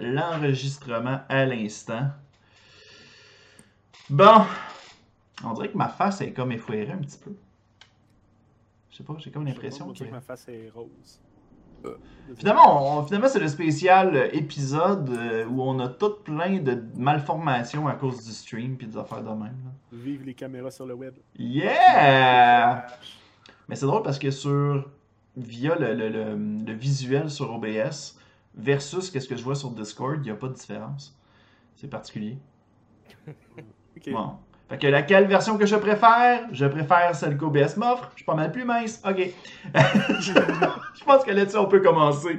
l'enregistrement à l'instant. Bon, on dirait que ma face est comme effouérée un petit peu. Je sais pas, j'ai comme l'impression que... que... ma face est rose. Finalement, on- finalement c'est le spécial euh, épisode euh, où on a tout plein de malformations à cause du stream puis des affaires de même. là. Vive les caméras sur le web. Yeah! Mais c'est drôle parce que sur via le, le- le- le visuel sur OBS versus qu'est-ce que je vois sur Discord, il n'y a pas de différence. C'est particulier. Bon. Fait que laquelle version que je préfère? Je préfère celle qu'OBS m'offre. Je suis pas mal plus mince. Ok. je pense que là-dessus, on peut commencer.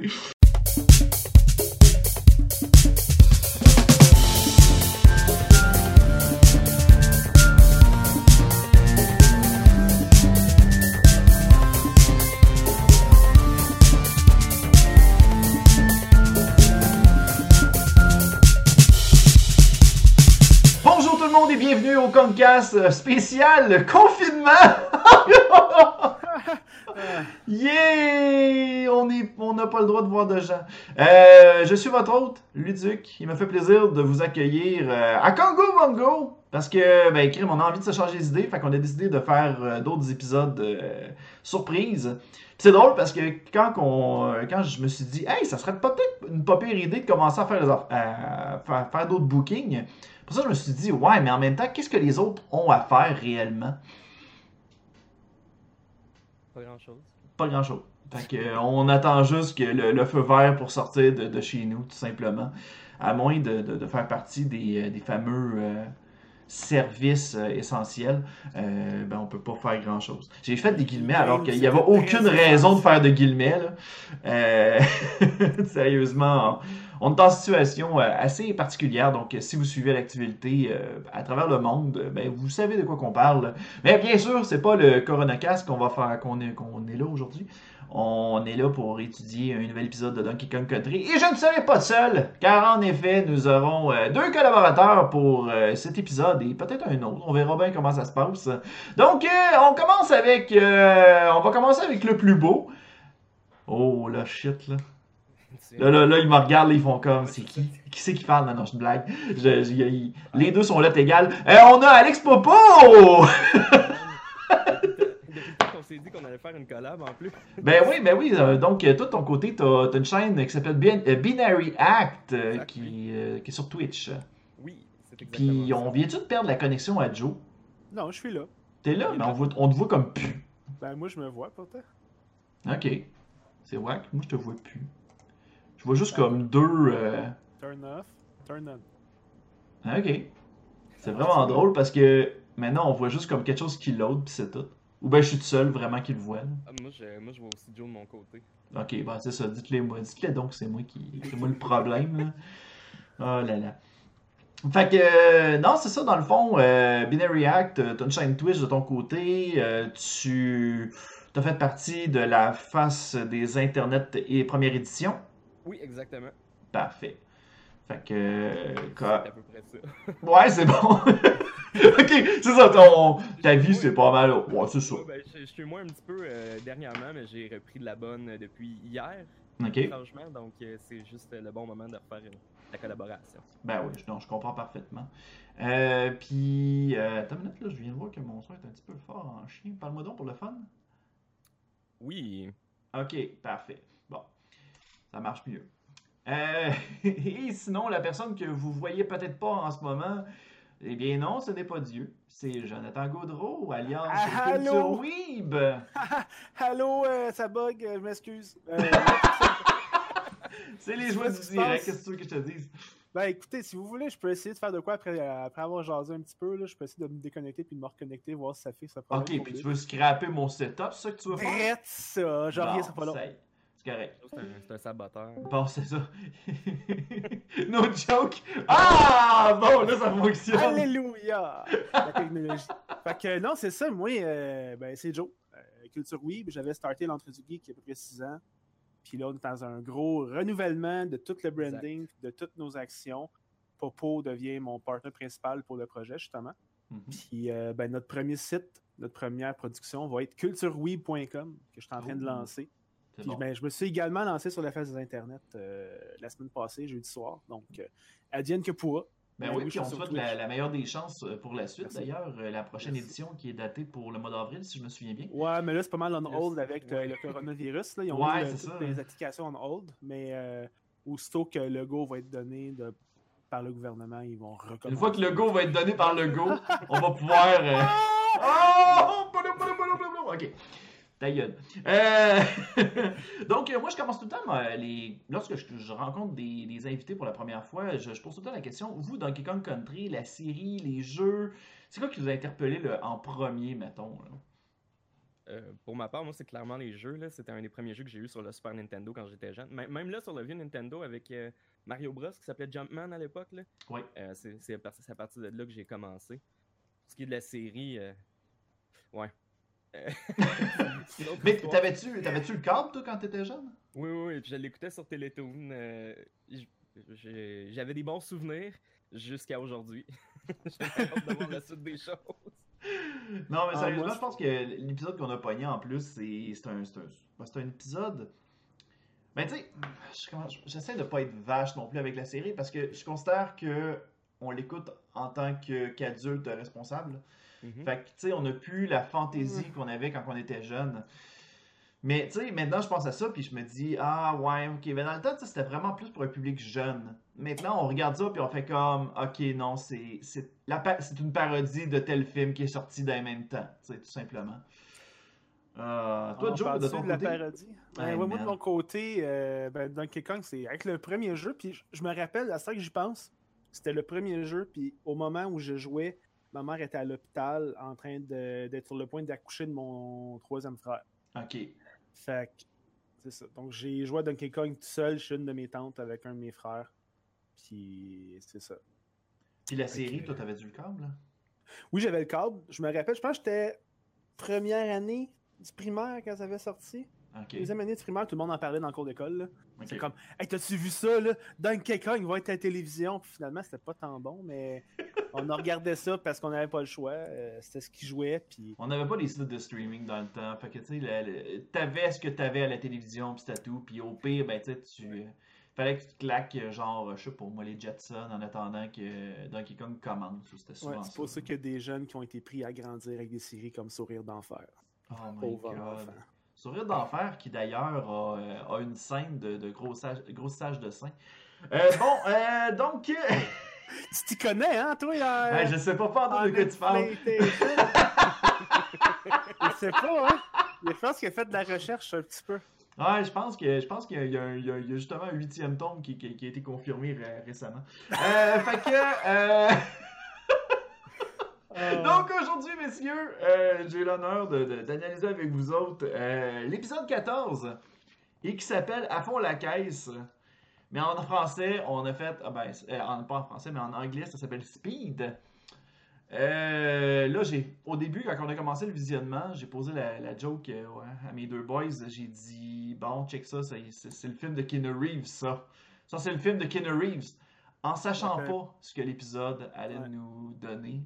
Au Concast euh, spécial confinement. yeah! On est, on n'a pas le droit de voir de gens. Euh, je suis votre hôte, Luduc. Il me fait plaisir de vous accueillir euh, à Congo Bongo. Parce que, ben, crime, on a envie de se changer d'idée. Fait qu'on a décidé de faire euh, d'autres épisodes surprises. C'est drôle parce que quand, euh, quand je me suis dit, hey, ça serait peut-être une pas pire idée de commencer à faire d'autres bookings. Pour ça, je me suis dit, ouais, mais en même temps, qu'est-ce que les autres ont à faire réellement? Pas grand chose. Pas grand-chose. Fait que, euh, on attend juste que le, le feu vert pour sortir de, de chez nous, tout simplement. À moins de, de- de faire partie des, euh, des fameux euh, services euh, essentiels, euh, ben, on peut pas faire grand-chose. J'ai fait des guillemets alors qu'il n'y avait aucune raison de faire de guillemets. Là. Euh, sérieusement, on est en situation assez particulière, donc si vous suivez l'activité euh, à travers le monde, ben, vous savez de quoi qu'on parle. Mais bien sûr, c'est pas le CoronaCast qu'on va faire, qu'on est, qu'on est là aujourd'hui. On est là pour étudier un nouvel épisode de Donkey Kong Country. Et je ne serai pas seul, car en effet, nous aurons euh, deux collaborateurs pour euh, cet épisode et peut-être un autre. On verra bien comment ça se passe. Donc, euh, on commence avec. on va commencer avec le plus beau. Oh, là, shit, là. Là, là, là, ils me regardent, là, ils font comme, c'est qui? Qui c'est qui parle? Non, non, je blague. Je- je- il- les deux sont là égales. On a Alex Popo! Qu'on s'est dit qu'on allait faire une collab en plus. ben oui, ben oui. euh, donc, euh, toi, de ton côté, t'as as une chaîne qui s'appelle Bin- euh, Binary Act, euh, qui, euh, qui est sur Twitch. Oui, c'est exactement Puis, on vient-tu de perdre la connexion à Joe? Non, je suis là. T'es là, mais on, voit- on te voit comme pu. Ben, moi, je me vois pourtant. Ok. C'est wack. Moi, je te vois plus. Je vois juste comme deux. euh, Turn off, turn on. Ah, Ok. C'est vraiment drôle parce que maintenant on voit juste comme quelque chose qui load puis c'est tout. Ou ben je suis tout seul vraiment qui le voit. là. Ah, moi, je, moi, je vois aussi Joe de mon côté. Ok, ben c'est ça, dites-le moi. Dites-le donc c'est moi qui. C'est moi le problème là. Oh là là. Fait que euh, non, c'est ça dans le fond. euh, Binary Act, euh, t'as une chaîne Twitch de ton côté. tu as fait partie de la face des internets et première édition. Oui, exactement. Parfait. Fait que. C'est à peu près ça. Ouais, c'est bon. ok, c'est ça, ton, ta vie, c'est pas mal. Ouais, c'est ça. Ben, je, je suis moins un petit peu euh, dernièrement, mais j'ai repris de la bonne euh, depuis hier, Ok. franchement. Donc, euh, c'est juste le bon moment de refaire la collaboration. Ben oui, je- non, je comprends parfaitement. Euh, puis, attends une minute, là, je viens de voir que mon son est un petit peu fort en chien. Parle-moi donc pour le fun. Oui. Ok, parfait. Bon, ça marche mieux. Et sinon, la personne que vous voyez peut-être pas en ce moment, eh bien non, ce n'est pas Dieu. C'est Jonathan Gaudreau, alias Ah, Culture allô? Weeb. Allô, euh, ça bug, euh, je m'excuse. Euh, C'est les joies du direct, qu'est-ce que tu veux que je te dise? ben, écoutez, si vous voulez, je peux essayer de faire de quoi après, après avoir jasé un petit peu. Là, je peux essayer de me déconnecter puis de me reconnecter, voir si ça fait ça Ok, puis tu veux scraper mon setup, c'est ça que tu veux faire? Drette ça, j'en reviens, ça pas long. C'est correct. C'est un, un saboteur. Bon, c'est ça. no joke. Ah! Bon, là, ça fonctionne. Alléluia! La technologie. Fait que non, c'est ça, moi, euh, ben, c'est Joe. Euh, Culture Web, j'avais starté l'entrée geek il y a à peu près 6 ans. Puis là, on est dans un gros renouvellement de tout le branding, de toutes nos actions. Popo devient mon partenaire principal pour le projet, justement. Mhm. Puis euh, ben, notre premier site, notre première production va être cultureweb.com, que je suis en train de lancer. Puis, bon. ben, je me suis également lancé sur la face des Internet euh, la semaine passée, jeudi soir. Donc, euh, advienne que pourra. Ben Ben oui, puis on souhaite la, la meilleure des chances euh, pour la suite. D'ailleurs, euh, la prochaine Merci. édition qui est datée pour le mois d'avril, si je me souviens bien. Ouais, mais là, c'est pas mal on hold avec le, Ouais. le coronavirus. Là. Ils ont Ouais, mis c'est toutes ça. les applications on hold, mais euh, aussitôt que le go va être donné de- par le gouvernement, ils vont recommencer. Une fois que le go va être donné par le go, on va pouvoir. euh, Oh! Ok. Ta gueule. Euh, Donc, euh, moi, je commence tout le temps, moi, les... lorsque je, je rencontre des, des invités pour la première fois, je, je pose tout le temps la question vous, Donkey Kong Country, la série, les jeux, c'est quoi qui vous a interpellé là, en premier, mettons là? Euh, pour ma part, moi, c'est clairement les jeux. là. C'était un des premiers jeux que j'ai eu sur le Super Nintendo quand j'étais jeune. Même- Même là, sur le vieux Nintendo avec euh, Mario Bros, qui s'appelait Jumpman à l'époque. là. Oui. Euh, c'est c'est à partir de là que j'ai commencé. Pour ce qui est de la série, ouais. Mais t'avais-tu t'avais-tu le câble, toi, quand t'étais jeune? Oui, oui, oui. Puis je l'écoutais sur Télétoon. euh, J'avais des bons souvenirs jusqu'à aujourd'hui. J'ai hâte de voir la suite des choses. Non, mais Ah, sérieusement, moi, je pense que l'épisode qu'on a pogné en plus, c'est un, ben, un épisode. Ben, tu sais, j'essaie de pas être vache non plus avec la série parce que je considère que on l'écoute en tant que- qu'adulte responsable. Mhm. Fait que, tu sais, on n'a plus la fantaisie qu'on avait quand on était jeune. Mais, tu sais, maintenant, je pense à ça, puis je me dis, ah, ouais, ok. Mais dans le temps, tu sais, c'était vraiment plus pour un public jeune. Maintenant, on regarde ça, puis on fait comme, ok, non, c'est c'est la pa- c'est une parodie de tel film qui est sorti dans le même temps, tu sais, tout simplement. Euh, toi, On Joe, parle-tu de ton de la côté? parodie? Ben, Ouais, ouais, moi, de mon côté, euh, ben, Donkey Kong, c'est avec le premier jeu. Puis je- je me rappelle, à ça que j'y pense, c'était le premier jeu. Puis au moment où je jouais, ma mère était à l'hôpital en train d'être sur le point d'accoucher de mon troisième frère. Ok. Fait que, c'est ça. Donc j'ai joué à Donkey Kong tout seul chez une de mes tantes avec un de mes frères. Puis c'est ça. Puis la série, toi, t'avais le câble? là? Oui, j'avais le câble. Je me rappelle, je pense que j'étais première année du primaire quand ça avait sorti. Ok. Deuxième année de primaire, tout le monde en parlait dans le cours d'école. là. Ok. C'est comme, hey, t'as-tu vu ça, là? Donkey Kong va être à la télévision. Puis finalement, c'était pas tant bon, mais on a regardé ça parce qu'on n'avait pas le choix. Euh, c'était ce qui jouait. Puis On n'avait pas les sites de streaming dans le temps. Fait que, tu sais, t'avais ce que t'avais à la télévision, pis c'était tout. Puis au pire, ben, tu sais, tu. Fallait que tu claques, euh, genre, je sais pas, moi, les Jetsons en attendant que Donkey Kong commence. ou C'était ouais, souvent c'est pour ça ça. qu'il y a des jeunes qui ont été pris à grandir avec des séries comme Sourire d'enfer. Oh my Pauvre god. enfant. Sourire d'enfer, qui d'ailleurs a, euh, a une scène de, de grossage, grossage de sein. Euh, bon, euh, donc. Tu t'y connais, hein, toi? Là, ben, je sais pas, pas de quoi tu parles. Je sais pas, hein? Je pense qu'il a fait de la recherche un petit peu. Ouais, je pense que je pense qu'il y, a- y y justement un huitième tome qui, qui- qui a été confirmé ré- récemment. Fait que donc aujourd'hui, messieurs, euh, j'ai l'honneur d'analyser avec vous autres euh, l'épisode 14 et qui s'appelle À fond la caisse. Mais en français, on a fait ah ben, euh, en- pas en français, mais en anglais, ça s'appelle Speed. Euh, là, j'ai au début, quand on a commencé le visionnement, j'ai posé la, la joke euh, ouais, à mes deux boys. J'ai dit Bon, check ça, c'est le film de Keanu Reeves, ça. Ça, c'est le film de Keanu Reeves. En sachant pas ce que l'épisode allait Ouais. nous donner.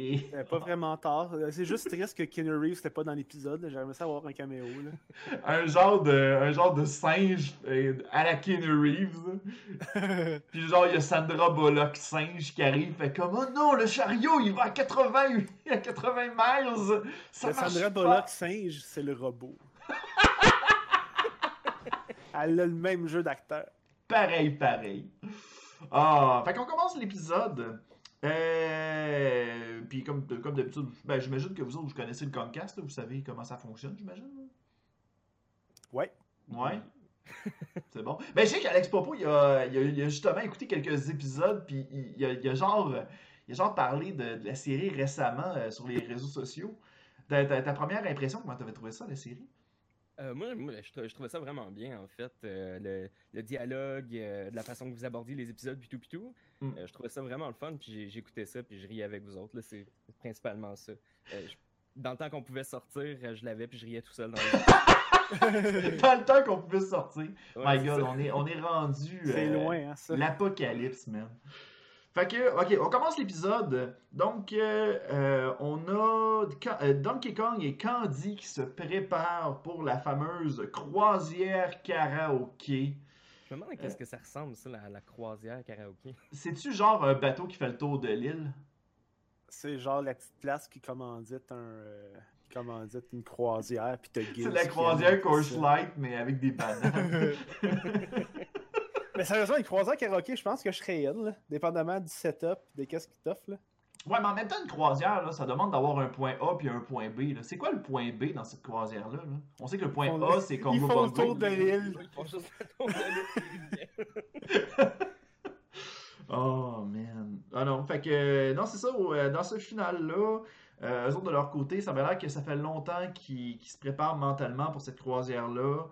Et pas vraiment tard. Euh, C'est juste triste que Keanu Reeves n'était pas dans l'épisode. J'aimerais ça avoir un caméo. Là. un genre de, un genre de singe euh, à la Keanu Reeves. Puis genre, il y a Sandra Bullock singe qui arrive, fait comme Oh non, le chariot, il va à 80, à 80 miles. Ça Le marche Sandra pas. Bullock singe, c'est le robot. Elle a le même jeu d'acteur. Pareil, pareil. Ah, fait qu'on commence l'épisode. Euh, puis comme, comme d'habitude, ben, j'imagine que vous autres, vous connaissez le Comcast, là, vous savez comment ça fonctionne, j'imagine. Ouais. Ouais. C'est bon. Ben, je sais qu'Alex Popo, il a, il, a, il a justement écouté quelques épisodes, puis il, il a, il a genre, il a genre parlé de, de la série récemment euh, sur les réseaux sociaux. Ta, ta- ta première impression, comment t'avais trouvé ça, la série? Euh, moi, moi, je, trou- je trouvais ça vraiment bien, en fait. euh, le, le dialogue, euh, de la façon que vous abordiez les épisodes, puis tout, puis tout. Mm. Euh, je trouvais ça vraiment le fun, puis j'écoutais ça, puis je riais avec vous autres. là, C'est principalement ça. Euh, je- dans le temps qu'on pouvait sortir, je l'avais, puis je riais tout seul dans le... Dans le temps qu'on pouvait sortir. Ouais, My God, ça. on est, on est rendu... C'est euh, loin, hein, ça. L'apocalypse, man. Fait que, ok, on commence l'épisode. Donc, euh, euh, on a euh, Donkey Kong et Candy qui se préparent pour la fameuse croisière karaoké. Je me demande à qu'est-ce que ça ressemble, ça, la, la croisière karaoké. C'est-tu genre un bateau qui fait le tour de l'île? C'est genre la petite place qui commandite un. euh, qui commandite une croisière, puis t'as C'est la croisière Course Light, mais avec des bananes. Mais sérieusement, une croisière karaoké, je pense que je serais in, là, dépendamment du setup, de qu'est-ce qu'ils t'offrent. là. ouais, mais en même temps, une croisière, là, ça demande d'avoir un point A puis un point B. là. C'est quoi le point B dans cette croisière-là? là? On sait que le point A, c'est Congo font le tour de l'île. Ils font juste le tour de l'île, puis ils reviennent. Oh man. Ah non, fait que euh, non, c'est ça, euh, dans ce final-là, euh, eux autres de leur côté, ça m'a l'air que ça fait longtemps qu'ils qu'ils se préparent mentalement pour cette croisière-là.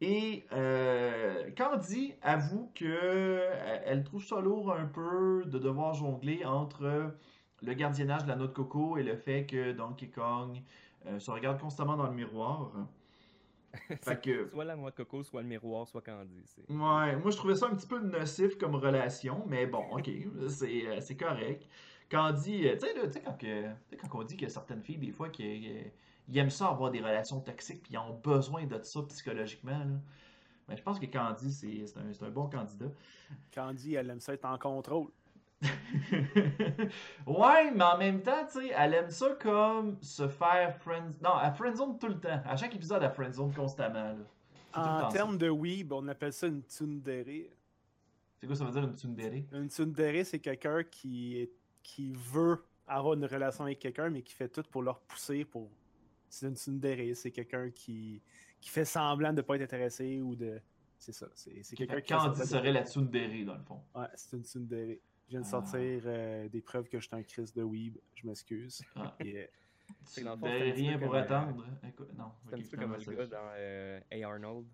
Et euh, Candy avoue que euh, trouve ça lourd un peu de devoir jongler entre le gardiennage de la noix de coco et le fait que Donkey Kong euh, se regarde constamment dans le miroir. Fait que Soit la noix de coco, soit le miroir, soit Candy. Ouais, moi je trouvais ça un petit peu nocif comme relation, mais bon, ok, c'est euh, c'est correct. Quand on dit, euh, tu sais, quand, on dit qu'il y a certaines filles, des fois, qui aiment ça avoir des relations toxiques, puis ils ont besoin de ça psychologiquement, là. Ben, je pense que Candy, c'est un, un bon candidat. Candy, elle aime ça être en contrôle. ouais, mais en même temps, tu sais, elle aime ça comme se faire friend... Non, elle friendzone tout le temps. À chaque épisode, elle friendzone constamment, là. En termes de weeb, on appelle ça une tsundere. C'est quoi ça veut dire une tsundere? Une tsundere, c'est quelqu'un qui, est- qui veut avoir une relation avec quelqu'un, mais qui fait tout pour leur pousser pour. C'est une tsundere, c'est quelqu'un qui, qui fait semblant de pas être intéressé ou de. C'est ça. C'est c'est quelqu'un qui. serait la tsundere, dans le fond. Ouais, c'est une tsundere. Je viens de Ah. sortir euh, des preuves que j'étais un Chris de weeb. Je m'excuse. Ah. Et, euh, Tu ne petit rien pour euh, attendre. Écoute, non. C'est un petit peu comme le finalement, gars dans euh, A. Arnold.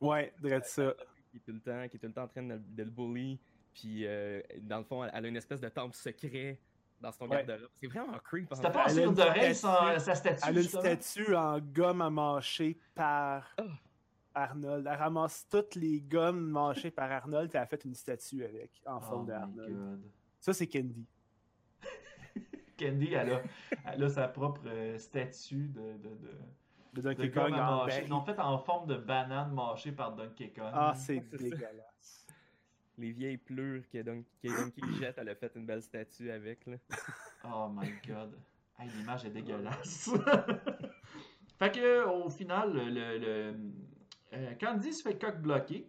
ouais, drette ça. qui est tout le temps, qui est tout le temps en train de, de le bully. Puis, euh, dans le fond, elle, a une espèce de temple secret dans son Ouais. garde-robe. C'est vraiment creep. en C'était pas en une d'oreille sa statue. Elle a une statue en gomme à mâcher par Ah. Arnold. Elle ramasse toutes les gommes mâchées par Arnold et elle a fait une statue avec, en Oh forme de my Arnold. god. Ça, c'est Candy. Candy, elle a, elle a sa propre euh, statue de, de, de, De Donkey gomme Kong à en. Non, fait en forme de banane mâchée par Donkey Kong. Ah, c'est dégueulasse. Les vieilles pleurs que Don- que Donkey jette, elle a fait une belle statue avec. Là. Oh my god. Hey, l'image est dégueulasse. fait que, au final, le, le- euh, Candy se fait coq bloqué.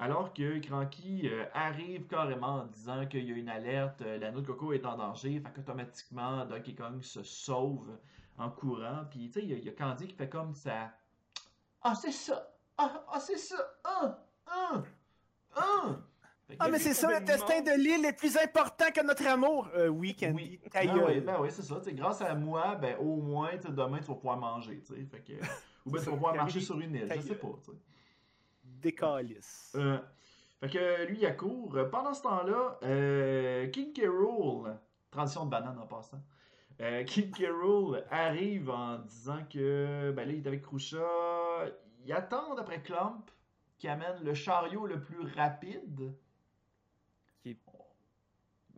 Alors que Cranky euh, arrive carrément en disant qu'il y a une alerte, euh, la noix de coco est en danger, fait qu'automatiquement Donkey Kong se sauve en courant. Puis tu sais, il y a- il y, a Candy qui fait comme ça. Ah, c'est ça! Ah, ah, c'est ça! Ah! Ah! Ah! Ah, mais c'est ça, le destin de l'île est plus important que notre amour. Euh, oui, Candy. Oui, ben gueule. oui, ben oui, c'est ça. grâce à moi, ben au moins, demain, tu vas pouvoir manger. Fait que, ou bien tu vas pouvoir marcher sur une île, je sais pas. tu sais. Décalisse. Euh, fait que lui, il accourt. Pendant ce temps-là, euh, King. Rool, transition de banane en passant, euh, King. Rool arrive en disant que ben là, il est avec Krusha. Il attend après Clump qui amène le chariot le plus rapide.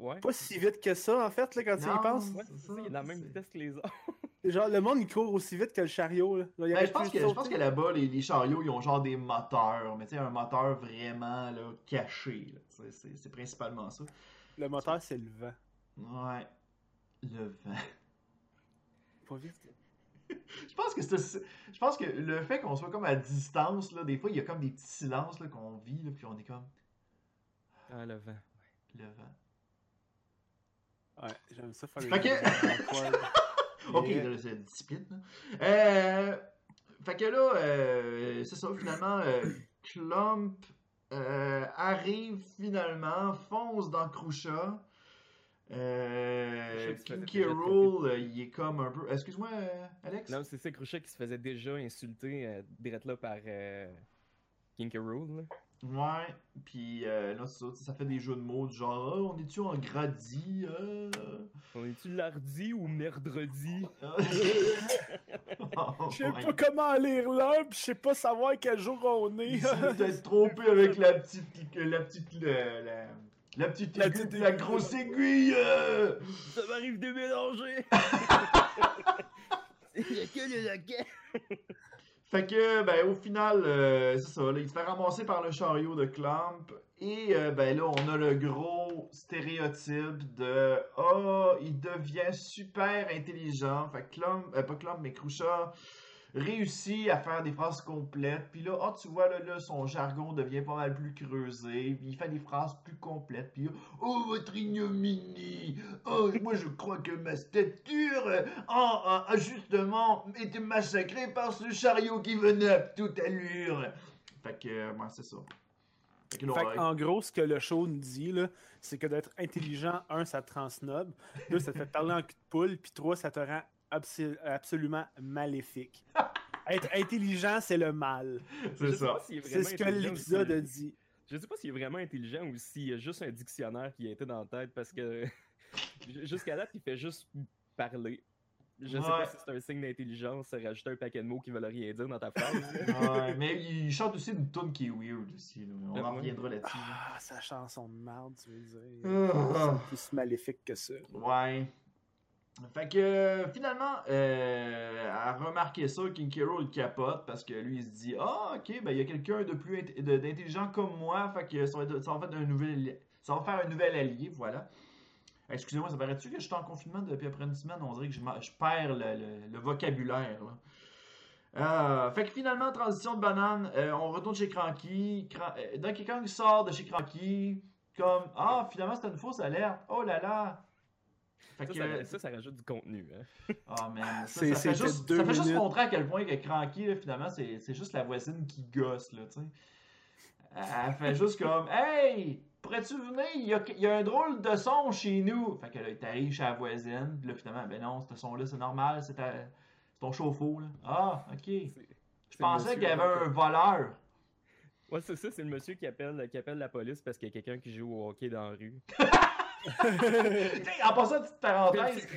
Ouais. Pas si vite que ça, en fait, là, quand tu y Non, penses. Ouais, ça, il est dans la même vitesse que les autres. Genre, le monde, il court aussi vite que le chariot. Là. Il Ben, je, pense que, je pense que là-bas, les, les chariots, ils ont genre des moteurs, mais tu sais, un moteur vraiment là, caché. C'est c'est principalement ça. Le moteur, c'est le vent. Ouais. Le vent. Pas vite. Je pense que c'est- je pense que le fait qu'on soit comme à distance, là, des fois, il y a comme des petits silences là, qu'on vit, là, puis on est comme Ah, le vent. le vent. Ouais, j'aime ça faire Ok. Ok, Yeah. là, c'est discipline. Là. Euh, fait que là, euh, c'est ça, finalement, euh, Clump euh, arrive finalement, fonce dans Krusha. Euh, Krusha Rool, euh, il est comme un peu. Excuse-moi, euh, Alex? Non, c'est ça, Crochet qui se faisait déjà insulter euh, direct là par euh, King K. Rool, là. Ouais, puis euh, là, c'est ça, ça fait des jeux de mots du genre, Ah, on est-tu en gradis? euh? On est-tu lardi ou merdredi? Oh Je sais pas comment lire l'heure, pis je sais pas savoir quel jour on est. Peut-être trompé avec la petite, la petite, le- la, La petite La aiguille, petite la grosse aiguille. euh. Ça m'arrive de mélanger! Il y a que le laquais! Fait que, ben, au final, euh, c'est ça, là, il se fait ramasser par le chariot de Clamp. Et, euh, ben, là, on a le gros stéréotype de Ah, il devient super intelligent. Fait que Clamp, euh, pas Clamp, mais Croucha réussit à faire des phrases complètes. Puis là, ah, tu vois, là, là, son jargon devient pas mal plus creusé. Puis il fait des phrases plus complètes. Puis, oh, votre ignominie! Oh, moi, je crois que ma stature euh, a, a- a justement été massacrée par ce chariot qui venait à toute allure. Fait que, euh, ouais, c'est ça. Fait que Fait en gros, ce que le show nous dit, là, c'est que d'être intelligent, un, ça te rend snob, deux, ça te fait parler en cul de poule, puis trois, ça te rend abso- absolument maléfique. Être intelligent, c'est le mal. c'est Je sais ça. C'est ce que l'épisode a dit. Je sais pas s'il est vraiment intelligent ou s'il y a juste un dictionnaire qui a été dans la tête parce que jusqu'à date, il fait juste parler. Je sais Ouais. pas si c'est un signe d'intelligence, rajouter un paquet de mots qui veulent rien dire dans ta phrase. Ouais, mais il chante aussi une tune qui est weird aussi. là. On en Ouais. reviendra là-dessus. là. Ah, sa chanson de merde, tu veux dire. Ah. C'est plus maléfique que ça. Ouais. Fait que finalement, euh, à remarquer ça, King Kero il capote parce que lui il se dit Ah, ok, ben il y a quelqu'un de plus d'intelligent comme moi, fait que ça va, être- ça va faire un nouvel, ça va faire un nouvel allié, voilà. Excusez-moi, ça paraît-tu que je suis en confinement depuis après une semaine? On dirait que je, je perds le, le- le vocabulaire. Là. Euh, fait que finalement, transition de banane, euh, on retourne chez Cranky. Cran- euh, Donkey sort de chez Cranky, comme Ah, finalement c'était une fausse alerte. Oh là là. Fait Ça, que, ça, ça, ça rajoute du contenu. Hein. ah man, ça, fait juste, deux ça fait juste minutes. montrer à quel point que Cranky, là, finalement, c'est juste la voisine qui gosse, là. Elle fait juste comme Hey, pourrais-tu venir? Il y, a, il y a un drôle de son chez nous. Fait que là, t'arrives chez la voisine, puis là, finalement, ben non, ce son-là, c'est normal, c'est ton chauffe-eau, là. Ah, ok. Je pensais qu'il y avait un voleur. Ouais, c'est ça, c'est le monsieur qui appelle, qui appelle la police parce qu'il y a quelqu'un qui joue au hockey dans la rue. En passant, petite parenthèse.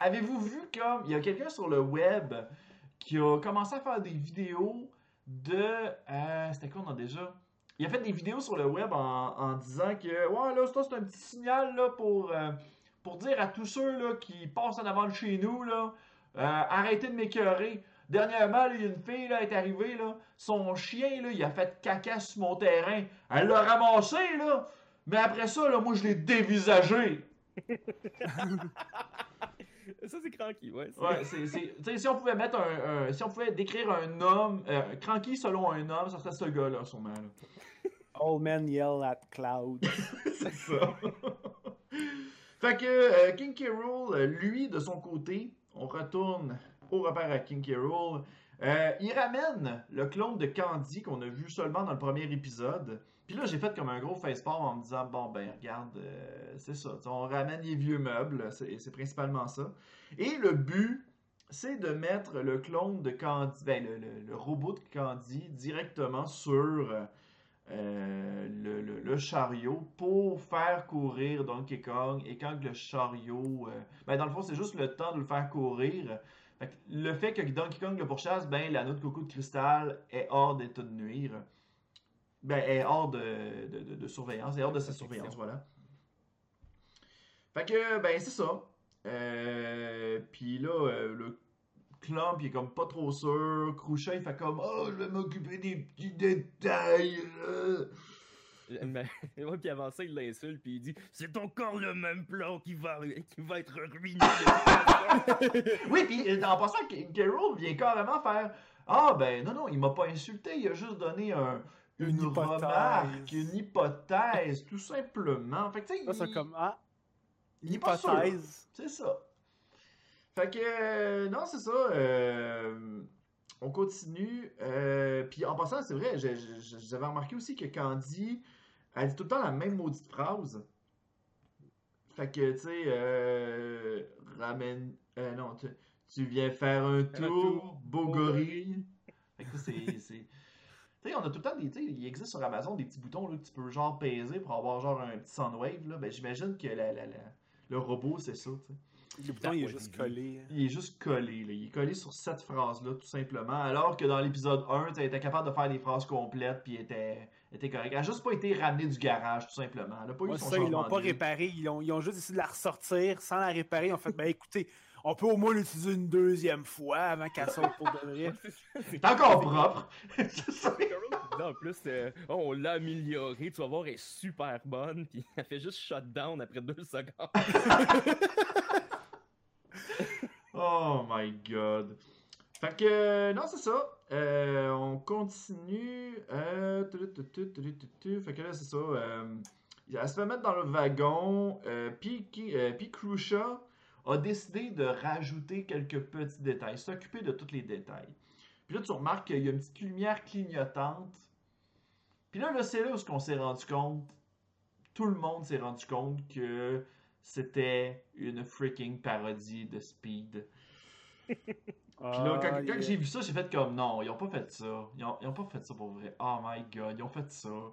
Avez-vous vu comme il y a quelqu'un sur le web qui a commencé à faire des vidéos de euh, c'était quoi on a déjà? Il a fait des vidéos sur le web en, en disant que ouais là ça c'est un petit signal là pour euh, pour dire à tous ceux là qui passent en avant de chez nous là euh, arrêtez de m'écœurer. Dernièrement, là, il y a une fille là, est arrivée là, son chien là, il a fait caca sur mon terrain. Elle l'a ramassé là, mais après ça là, moi je l'ai dévisagé. Ça, c'est cranky, ouais. Ouais, c'est, c'est, tu sais, si on pouvait mettre un, un- si on pouvait décrire un homme, euh, cranky selon un homme, ça serait ce gars-là, sûrement. là. All men yell at cloud. c'est ça. fait que euh, King K. Rool, euh, lui, de son côté, on retourne au repère à King K. Rool. Euh, il ramène le clone de Candy qu'on a vu seulement dans le premier épisode. Puis là, j'ai fait comme un gros facepalm en me disant bon ben regarde, euh, c'est ça, on ramène les vieux meubles, c'est, principalement ça. Et le but, c'est de mettre le clone de Candy, ben, le, robot de Candy directement sur euh, le, chariot pour faire courir Donkey Kong. Et quand le chariot, euh, ben dans le fond, c'est juste le temps de le faire courir. Fait que le fait que Donkey Kong le pourchasse, ben l'anneau de coco de cristal est hors d'état de nuire. Ben, est hors de, de, de- de surveillance, est hors de sa surveillance, voilà. Fait que, ben, c'est ça. Euh, puis là, euh, le Clamp, il est comme pas trop sûr. Crouchet, il fait comme Oh, je vais m'occuper des petits détails. Mais, ouais, puis avant ça, il l'insulte, puis il dit C'est encore le même plan qui va, qui va être ruiné. Oui, puis euh, en passant, Carol vient carrément faire Ah, ben non, non, il m'a pas insulté, il a juste donné un, une, Une hypothèse. remarque, une hypothèse, tout simplement. Fait que, tu sais, Là, c'est il- comme, ah, il hypothèse. C'est ça. Fait que, euh, non, c'est ça. euh, on continue. euh, puis en passant, c'est vrai, j'avais remarqué aussi que Candy, elle dit tout le temps la même maudite phrase. Fait que, tu sais, euh, ramène. non, tu, tu viens faire un tour, beau beau gorille. Fait que ça, c'est. Tu sais, on a tout le temps des. Tu sais, il existe sur Amazon des petits boutons là, que tu peux genre peser pour avoir genre un petit soundwave. Là. Ben, j'imagine que la, la- la- le robot, c'est ça, tu sais. Le bouton, il est juste il- collé. Il est juste collé, là. Il est collé sur cette phrase-là, tout simplement. Alors que dans l'épisode 1, tu étais capable de faire des phrases complètes, puis était, était correcte. Elle a juste pas été ramenée du garage, tout simplement. Elle a pas eu son ça, ils l'ont pas réparé. Ils ont, ils ont juste essayé de la ressortir sans la réparer. Ils ont fait, ben écoutez, on peut au moins l'utiliser une deuxième fois avant qu'elle saute pour de vrai. C'est encore propre. Non, en plus, euh, oh, on l'a améliorée, tu vas voir, elle est super bonne, puis elle fait juste shutdown après deux secondes. Oh my god. Fait que, euh, non, c'est ça. Euh, on continue. Euh, tu, tu, tu, tu, tu, tu. Fait que là, c'est ça. euh, elle se fait mettre dans le wagon. Euh, puis, qui- euh, puis Krusha a décidé de rajouter quelques petits détails, s'occuper de tous les détails. Puis là, tu remarques qu'il y a une petite lumière clignotante. Puis là, là c'est là où on s'est rendu compte, tout le monde s'est rendu compte que c'était une freaking parodie de Speed. Puis là, quand, j'ai vu ça, j'ai fait comme non, ils ont pas fait ça. Ils ont, ils ont pas fait ça pour vrai. Oh my god, ils ont fait ça.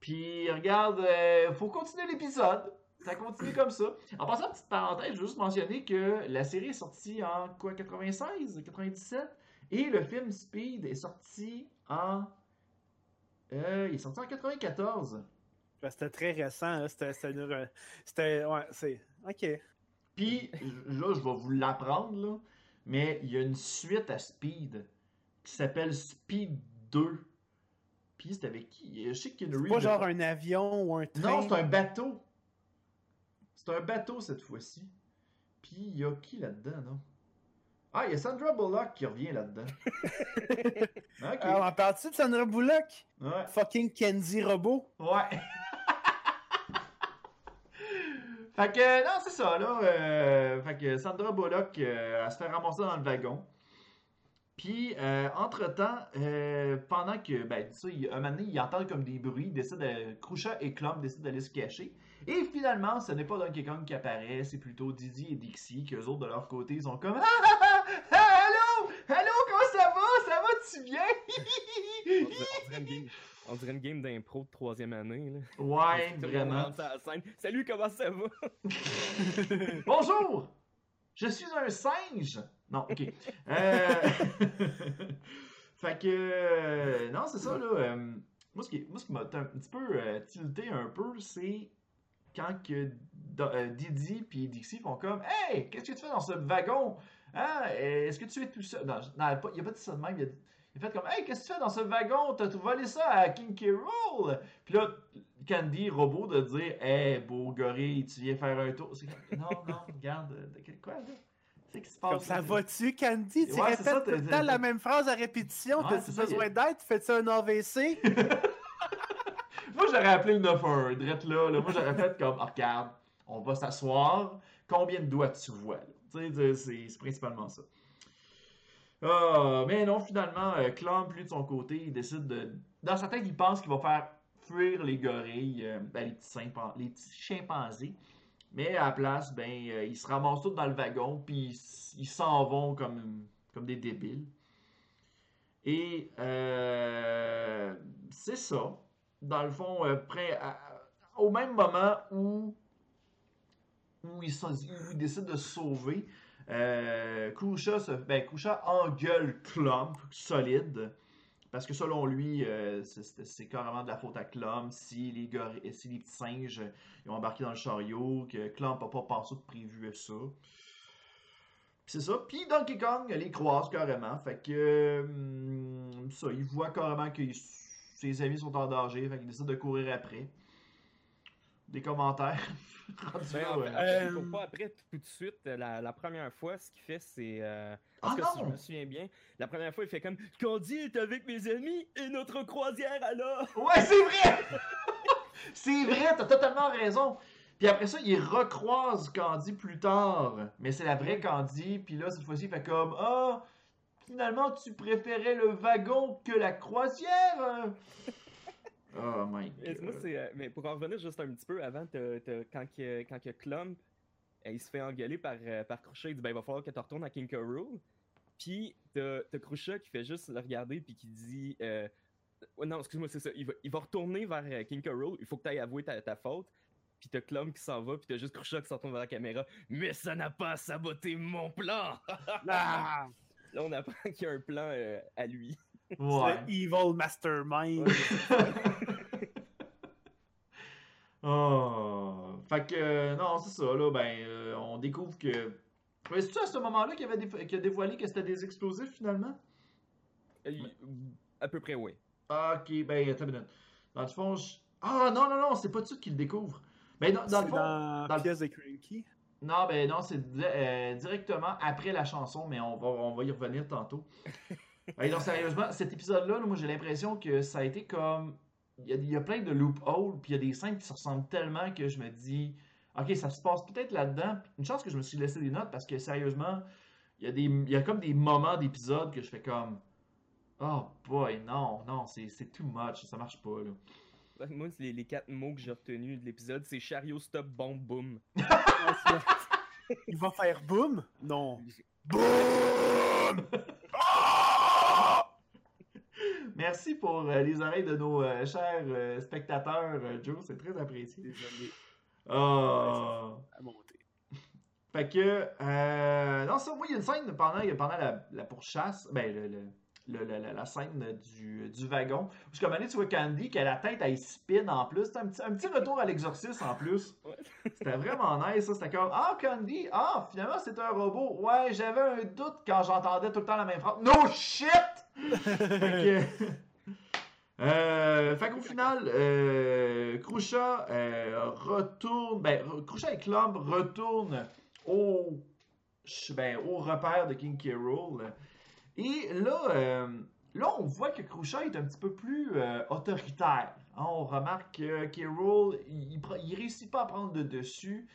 Puis regarde, euh, faut continuer l'épisode. Ça continue comme ça. En passant, petite parenthèse, je veux juste mentionner que la série est sortie en quoi, 96, 97, et le film Speed est sorti en, euh, il est sorti en 94. Ben, C'était très récent. C'était. C'était. c'était- Ouais, c'est. Ok. Puis là, je vais vous l'apprendre là, mais il y a une suite à Speed qui s'appelle Speed 2. Puis c'est avec qui? Je sais qu'il y a une C'est pas genre un avion ou un train. Non, c'est un bateau. C'est un bateau cette fois-ci. Puis il y a qui là-dedans, non? Ah, il y a Sandra Bullock qui revient là-dedans. ok. Alors, on parle-tu de Sandra Bullock? Ouais. Fucking Kenzie Robot? Ouais. fait que, non, c'est ça, là. euh, fait que Sandra Bullock, euh, elle se fait ramasser dans le wagon. Puis, euh, entre-temps, euh, pendant que, ben, ça, il- un moment donné, ils entendent comme des bruits, ils décident de, Krusha et Clump décident d'aller se cacher. Et finalement, ce n'est pas Donkey Kong qui apparaît, c'est plutôt Didi et Dixie, qu'eux autres, de leur côté, ils sont comme, ah, ah, ah, ah, allô, allô, comment ça va, ça va, tu On dirait, on dirait une game, game d'impro de troisième année. Là. ouais, vraiment. Salut, comment ça va? Bonjour! Je suis un singe! Non, ok. Euh... fait que. euh, Non, c'est ça, là. euh, Moi, ce qui, moi, ce qui m'a un petit peu euh, tilté un peu, c'est quand que Didi puis Dixie font comme Hey, qu'est-ce que tu fais dans ce wagon? Hein? Est-ce que tu es tout seul? Non, il il a pas dit ça de même. Il a, il a fait comme Hey, qu'est-ce que tu fais dans ce wagon? T'as tout volé ça à King K. Rool? Puis là, Candy, robot, de dire Hey, beau gorille, tu viens faire un tour. Non, non, regarde, euh, quoi, là? C'est qui se passe? Comme ça va-tu, Candy? Tu Ouais, c'est ça, répètes tout le temps la même phrase à répétition. Ouais, T'as-tu besoin d'aide? Fais-tu un AVC? Moi, j'aurais appelé le 911, drette là, là. Moi, j'aurais fait comme, Ah, regarde, on va s'asseoir. Combien de doigts tu vois, c'est principalement ça. Ah, mais non, finalement, euh, lui, de son côté, il décide de... Dans sa tête, il pense qu'il va faire fuir les gorilles, euh, ben, les, petits chimpanzés. Mais à la place, ben, euh, ils se ramassent tous dans le wagon, puis ils s'en vont comme, comme des débiles. Et euh, c'est ça. Dans le fond, au même moment où, où, ils, décident de se sauver, euh, Krusha, se, ben, Krusha engueule Clump solide. Parce que selon lui, euh, c'est- carrément de la faute à Clump si les, gorilles- si les petits singes euh, ils ont embarqué dans le chariot, que Clump n'a pas pensé de prévu ça. Puis c'est ça. Puis Donkey Kong les croise carrément. Fait que hum, ça, il voit carrément que ses amis sont en danger. Fait qu'il décide de courir après. Des commentaires. Ben, Euh, il faut pas après tout de suite. La, la première fois, ce qu'il fait, c'est. Ah que si je non! me souviens bien, la première fois, il fait comme Candy est avec mes amis et notre croisière alors. Ouais, c'est vrai! c'est vrai, t'as totalement raison. Puis après ça, il recroise Candy plus tard. Mais c'est la vraie Candy. Puis là, cette fois-ci, il fait comme Ah, finalement, tu préférais le wagon que la croisière? Oh my moi, god. euh, mais pour en revenir juste un petit peu avant, t'as- t'as- quand, que, quand que Clump euh, il se fait engueuler par, euh, par Krusha, il dit ben, il va falloir que tu retournes à King. Puis t'as Krusha qui fait juste le regarder puis qui dit euh, non, excuse-moi, c'est ça. Il va, il va retourner vers euh, King. Rool. Il faut que tu ailles avouer ta, ta faute. Puis t'as Clump qui s'en va, puis t'as juste Krusha qui s'en retourne vers la caméra. Mais ça n'a pas saboté mon plan! Ah! Là, on apprend qu'il y a un plan euh, à lui. C'est Ouais. evil mastermind. Oh. Fait que, euh, non, c'est ça, là, ben, euh, on découvre que. Ouais, C'est-tu à ce moment-là qu'il avait a dévoilé que c'était des explosifs finalement? Euh, À peu près, oui. Ok, ben, attends une minute. Dans le fond, je- Ah, non, non, non, c'est pas tout de suite qu'il le découvre. Ben, dans, dans C'est le fond. dans dans la le- pièce de Cranky? Non, ben, non, c'est euh, directement après la chanson, mais on va, on va y revenir tantôt. Ben, non, sérieusement, cet épisode-là, là, moi, j'ai l'impression que ça a été comme. Il y a, il y a plein de loopholes, puis il y a des scènes qui se ressemblent tellement que je me dis. Ok, ça se passe peut-être là-dedans. Une chance que je me suis laissé des notes parce que sérieusement, il y a, des, il y a comme des moments d'épisodes que je fais comme. Oh boy, non, non, c'est c'est too much, ça marche pas là. Moi, c'est les, les quatre mots que j'ai retenus de l'épisode, c'est chariot, stop, bombe, boom. Il va faire boom? Non. Merci pour euh, les oreilles de nos euh, chers euh, spectateurs, euh, Joe, c'est très apprécié. Désolé Ah. à monter. Fait que, euh, non, ça, moi, il y a une scène pendant, pendant la, la pourchasse, ben, le, le- le- la, la- la scène du, du wagon, parce qu'à un moment donné, tu vois Candy qui a la tête, elle spin en plus. C'est un petit, un petit retour à l'exorcisme en plus. Ouais. C'était vraiment nice, ça. C'était comme, ah, Candy, ah, finalement, c'est un robot. Ouais, j'avais un doute quand j'entendais tout le temps la même phrase. No shit! fait que. Euh, fait qu'au final, euh, Krusha euh, retourne. Ben, Krusha et Clump retournent au, ben, au repère de King K. Rool. Et là, euh, là, on voit que Krusha est un petit peu plus autoritaire. Hein, on remarque que K. Rool, il, réussit pas à prendre de dessus.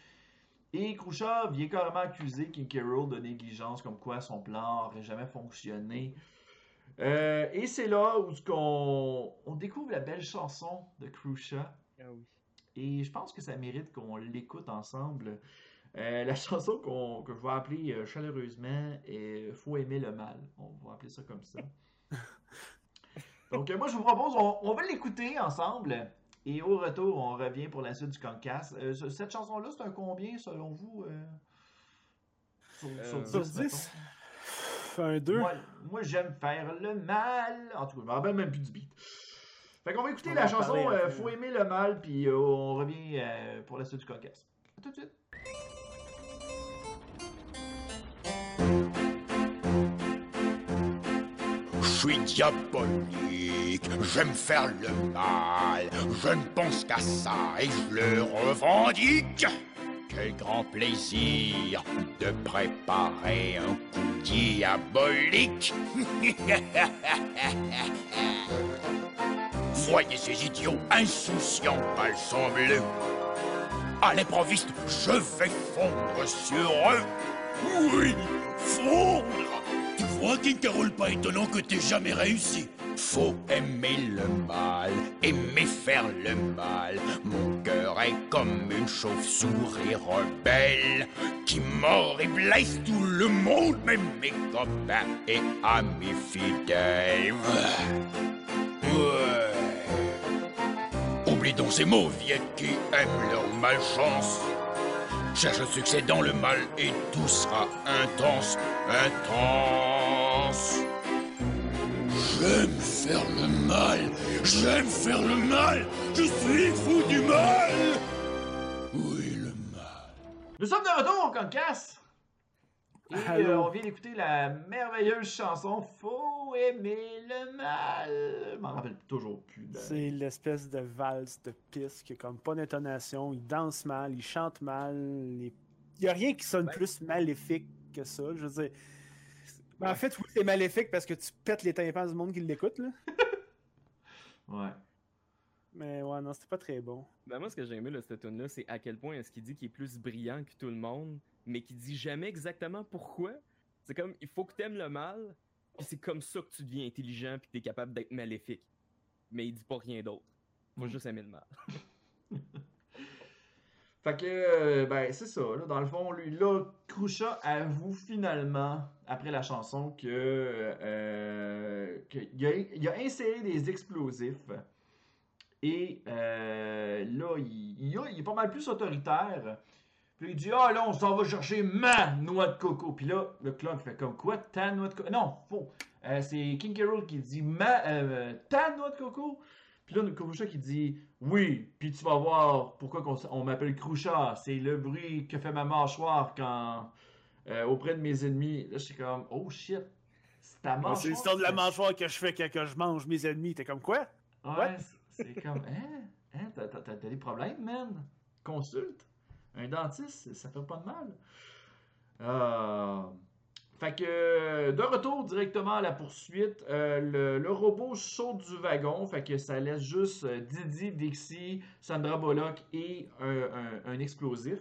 Et Krusha vient carrément accuser King K. Rool de négligence, comme quoi son plan n'aurait jamais fonctionné. Euh, et c'est là où on découvre la belle chanson de Krusha. Ah oui. Et je pense que ça mérite qu'on l'écoute ensemble. Euh, la chanson qu'on, que je vais appeler euh, chaleureusement est Faut aimer le mal. On va appeler ça comme ça. Donc, moi, je vous propose, on, on va l'écouter ensemble. Et au retour, on revient pour la suite du Concast. Euh, ce- cette chanson-là, c'est un combien selon vous euh, sur, Euh, Sur 10, mettons? 10? Un 2? Moi, moi, j'aime faire le mal. En tout cas, je me rappelle même plus du beat. Fait qu'on va écouter On la va chanson euh. Faut aimer le mal, puis euh, on revient euh, pour la suite du podcast. À tout de suite. Je suis diabolique, j'aime faire le mal, je ne pense qu'à ça et je le revendique. Quel grand plaisir de préparer un coup diabolique. Voyez ces idiots insouciants, palsambleux. À l'improviste, je vais fondre sur eux. Oui, fondre Tu vois, King Carol, pas étonnant que t'aies jamais réussi. Faut aimer le mal, aimer faire le mal. Mon cœur est comme une chauve-souris rebelle qui mord et blesse tout le monde, même mes copains et amis fidèles. Ouais. Oublie donc ces mauviettes qui aiment leur malchance. Cherche le succès dans le mal et tout sera intense, intense. J'aime faire le mal, j'aime faire le mal, je suis fou du mal. Oui, le mal? Nous sommes de retour au Concast. Et Allô? euh, on vient d'écouter la merveilleuse chanson Faut aimer le mal. Je m'en rappelle toujours plus. de- C'est l'espèce de valse de piste qui a comme pas d'intonation. Il danse mal, il chante mal. Il n'y a rien qui sonne Ouais. plus maléfique que ça. Je veux dire. Ben, en fait, oui, c'est maléfique parce que tu pètes les tympans du monde qui l'écoute, là. Ouais. Mais ouais, non, c'était pas très bon. Ben moi, ce que j'ai aimé de cette tune là c'est à quel point est-ce qu'il dit qu'il est plus brillant que tout le monde, mais qu'il dit jamais exactement pourquoi. C'est comme, il faut que t'aimes le mal, puis c'est comme ça que tu deviens intelligent, puis que t'es capable d'être maléfique. Mais il dit pas rien d'autre. Faut Mm. juste aimer le mal. Fait que, euh, ben, c'est ça. Là, dans le fond, lui, là, Krusha avoue finalement, après la chanson, que, euh, qu'il a, il a inséré des explosifs. Et euh, là, il, il a- il est pas mal plus autoritaire. Puis il dit Ah là, on s'en va chercher ma noix de coco. Puis là, le clone fait comme quoi Ta noix de coco Non, faux. Euh, c'est King Carol qui dit ma, Ta noix de coco. Puis là, Krusha qui dit Oui, puis tu vas voir pourquoi on m'appelle Krusha. C'est le bruit que fait ma mâchoire quand. euh, auprès de mes ennemis. Là, je suis comme Oh shit. C'est ta mâchoire. C'est l'histoire de la mâchoire que je fais quand que je mange mes ennemis. T'es comme quoi? Ouais, c'est comme, hein, hein, t'as des problèmes, man? Consulte. Un dentiste, ça fait pas de mal. Euh, Fait que, de retour directement à la poursuite, euh, le, robot saute du wagon, fait que ça laisse juste euh, Didi, Dixie, Sandra Bullock et un, explosif.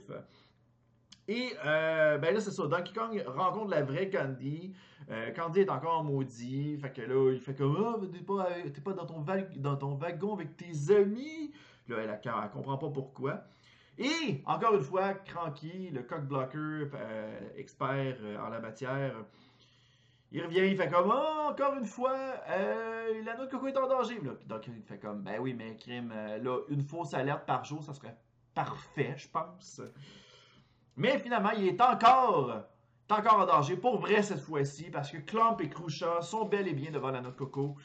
Et euh, ben là, c'est ça. Donkey Kong rencontre la vraie Candy. Euh, Candy est encore maudit. Fait que là, il fait comme Ah, t'es pas, t'es pas dans, ton va- dans ton wagon avec tes amis? Là, elle, elle, elle comprend pas pourquoi. Et, encore une fois, Cranky, le cock blocker, euh, expert euh, en la matière, il revient, il fait comme Ah, encore une fois, euh, la noix de coco est en danger. Là, donc, il fait comme Ben oui, mais crime, là, une fausse alerte par jour, ça serait parfait, je pense. Mais finalement, il est encore, encore en danger, pour vrai cette fois-ci, parce que Clump et Krusha sont bel et bien devant la noix de coco.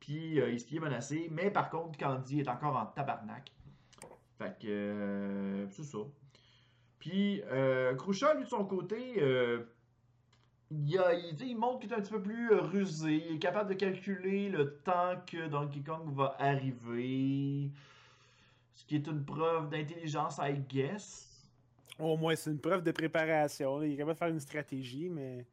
Puis euh, il se est menacé, mais par contre, Candy est encore en tabarnak. Fait que euh, c'est ça. Puis euh, lui, de son côté, euh, il, a- il, montre qu'il est un petit peu plus euh, rusé. Il est capable de calculer le temps que Donkey Kong va arriver. Ce qui est une preuve d'intelligence, I guess. Au moins, c'est une preuve de préparation. Il est capable de faire une stratégie, mais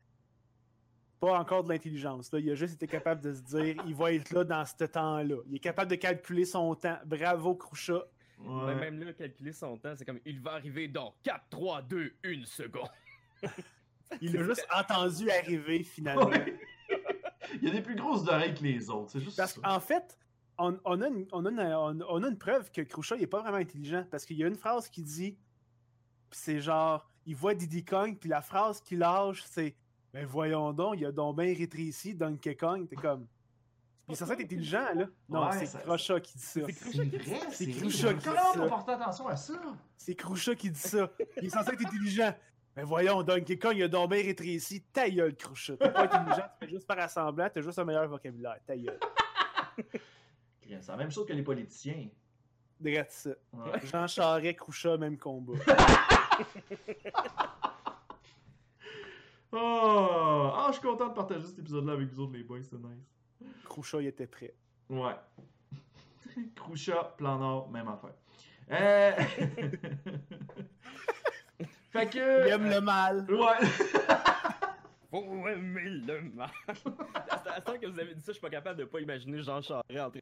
pas encore de l'intelligence. Il a juste été capable de se dire il va être là dans ce temps-là. Il est capable de calculer son temps. Bravo, Krusha. Ouais. Même là, calculer son temps, c'est comme il va arriver dans 4, 3, 2, 1 seconde. Il a juste entendu arriver finalement. Ouais. Il y a des plus grosses oreilles que les autres, c'est juste Parce qu'en fait, on, on a une, on, a une, on- a une preuve que Krusha n'est pas vraiment intelligent. Parce qu'il y a une phrase qui dit pis c'est genre, il voit Diddy Kong, puis la phrase qu'il lâche, c'est Ben voyons donc, il a donc bien rétréci Donkey Kong. T'es comme. Il est censé être intelligent, là. Non, Ouais, c'est ça- Krusha qui dit ça. C'est C'est vrai, C'est c'est Krusha qui dit Comment ça. on porte attention à ça? C'est Krusha qui dit ça. Il est censé être intelligent. Ben voyons, Donkey Kong, il a bien rétréci. Ta gueule, Krusha. T'es pas intelligent, tu fais juste par assemblant, t'as juste un meilleur vocabulaire. Ta gueule. C'est la même chose que les politiciens. Drette ça. Ouais. Jean Charest, Krusha, même combat. Oh! Ah, je suis content de partager cet épisode-là avec vous autres, les boys, c'est nice. Krusha, il était prêt. Ouais. Krusha, plan nord, même affaire. Euh... fait que. Il aime le mal. Ouais. Faut aimer le mal. à ce temps que vous avez dit ça, je suis pas capable de pas imaginer Jean Charest en train,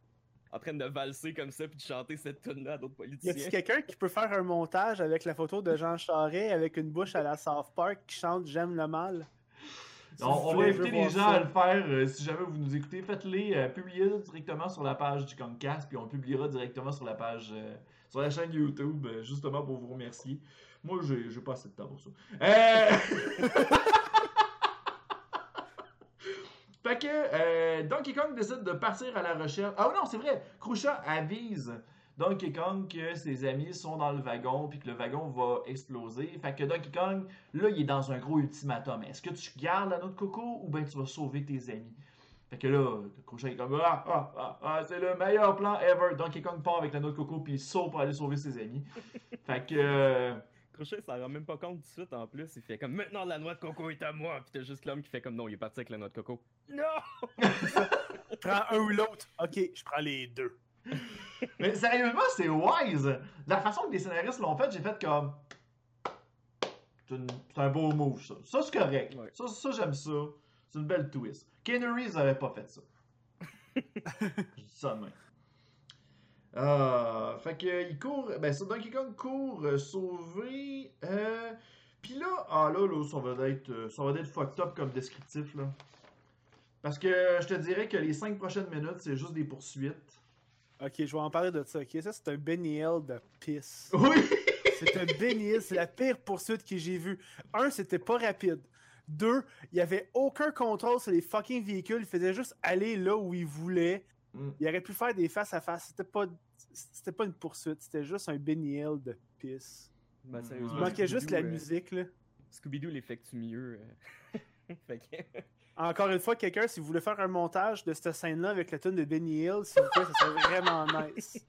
en train de valser comme ça puis de chanter cette tune là à d'autres Y a-t-il politiciens. quelqu'un qui peut faire un montage avec la photo de Jean Charest avec une bouche à la South Park qui chante J'aime le mal? On, on va inviter les gens ça. à le faire. euh, si jamais vous nous écoutez, faites-les. euh, Publiez-le directement sur la page du Concast, puis on le publiera directement sur la page, euh, sur la chaîne YouTube, euh, justement pour vous remercier. Moi, j'ai j'ai pas assez de temps pour ça. Fait que Donkey Kong décide de partir à la recherche. Ah non, c'est vrai. Krusha avise Donkey Kong que ses amis sont dans le wagon puis que le wagon va exploser. Fait que Donkey Kong, là, il est dans un gros ultimatum. Est-ce que tu gardes la noix de coco ou bien tu vas sauver tes amis? Fait que là, Krusha est comme Ah, ah, ah, ah, c'est le meilleur plan ever. Donkey Kong part avec la noix de coco puis il saute pour aller sauver ses amis. fait que. euh, Crochet, ça rend même pas compte tout de suite en plus. Il fait comme maintenant la noix de coco est à moi. Puis t'as juste l'homme qui fait comme non, il est parti avec la noix de coco. Non! Prends un ou l'autre. Ok, je prends les deux. Mais sérieusement, c'est wise. La façon que les scénaristes l'ont fait, j'ai fait comme. C'est c'est un beau move, ça. Ça, c'est correct. Ouais. Ça, ça j'aime ça. C'est une belle twist. Keanu Reeves n'avait pas fait ça. Je dis ça de même. Euh, fait que il court. Ben, ça, Donkey Kong court euh, sauver. Euh, Puis là, ah là, là, ça va être, euh, ça va être fucked up comme descriptif là. Parce que je te dirais que les 5 prochaines minutes, c'est juste des poursuites. Ok, je vais en parler de ça. Ok, ça c'est un Benny Hill de pisse. Oui! C'est un Benny Hill, c'est la pire poursuite que j'ai vue. Un, c'était pas rapide. Deux, il y avait aucun contrôle sur les fucking véhicules. Il faisait juste aller là où il voulait. Mm. Il aurait pu faire des face à face. C'était pas, c'était pas une poursuite. C'était juste un Hill de pisse. Ben, Mm. sérieusement, Il manquait juste la euh, musique, là. Scooby-Doo l'effectue mieux. euh? fait que... Encore une fois, quelqu'un, si vous voulez faire un montage de cette scène-là avec la tune de Benny Hill, s'il vous plaît, ça serait vraiment nice.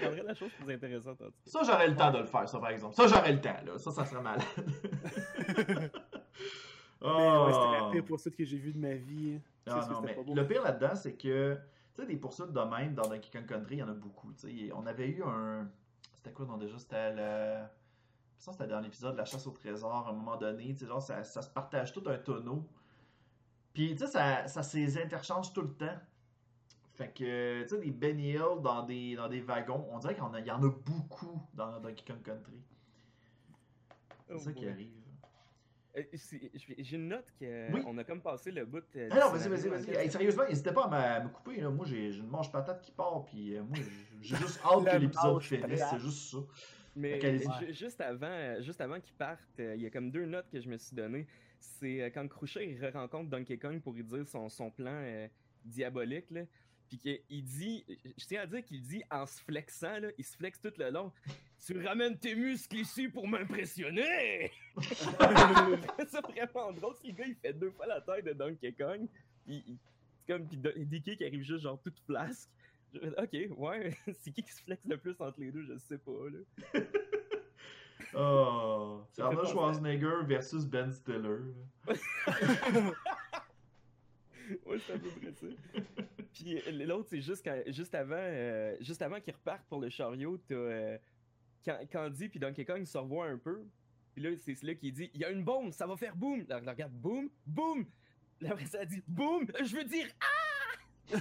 Ça rendrait la chose plus intéressante en tout cas. Ça, j'aurais le temps de le faire, ça, par exemple. Ça, j'aurais le temps, là. Ça, ça serait malade. Mais ouais, c'était la Oh. pire poursuite que j'ai vue de ma vie. Ah non, mais le pire là-dedans, c'est que, tu sais, des poursuites de même dans Donkey Kong Country, il y en a beaucoup. tu sais. On avait eu un. C'était quoi, non, déjà C'était le. Ça, c'était dans l'épisode de la chasse au trésor, à un moment donné. Tu sais, genre, ça, ça se partage tout un tonneau. Puis, tu sais, ça, ça s'interchange interchange tout le temps. Fait que, tu sais, des Benny Hill dans des, dans des wagons, on dirait qu'il y en a, beaucoup dans Donkey Kong Country. C'est Oh ça qui arrive. Euh, J'ai une note que Oui. on a comme passé le bout. euh, Ah du non, vas-y, vas-y, vas-y. Hey, sérieusement, n'hésitez pas à me, couper. Là. Moi, j'ai une manche patate qui part, puis euh, moi, j'ai juste hâte que l'épisode finisse. C'est juste ça. Mais juste avant, juste avant qu'ils partent, il y a comme deux notes que je me suis donné. C'est euh, quand Crouchet il rencontre Donkey Kong pour lui dire son, son plan euh, diabolique là. Puis qu'il dit, je tiens à dire qu'il dit en se flexant il se flexe tout le long. Tu ramènes tes muscles ici pour m'impressionner. c'est vraiment drôle. Le gars il fait deux fois la taille de Donkey Kong, il- comme puis Dicky qui arrive juste genre toute flasque. Je- Ok, ouais, c'est qui qui se flexe le plus entre les deux, je sais pas là. Oh, c'est Ça fait Arnold Schwarzenegger versus Ben Stiller. Ouais, c'est à peu près ça. Puis euh, l'autre, c'est juste, quand- juste avant, euh, juste avant qu'ils repartent pour le chariot, t'as euh, Can- Candy puis Donkey Kong se revoient un peu. Puis là, c'est là qu'il dit Il y a une bombe, ça va faire boum. Là, là, regarde, boum, boum. Là, après, ça dit boum, je veux dire ah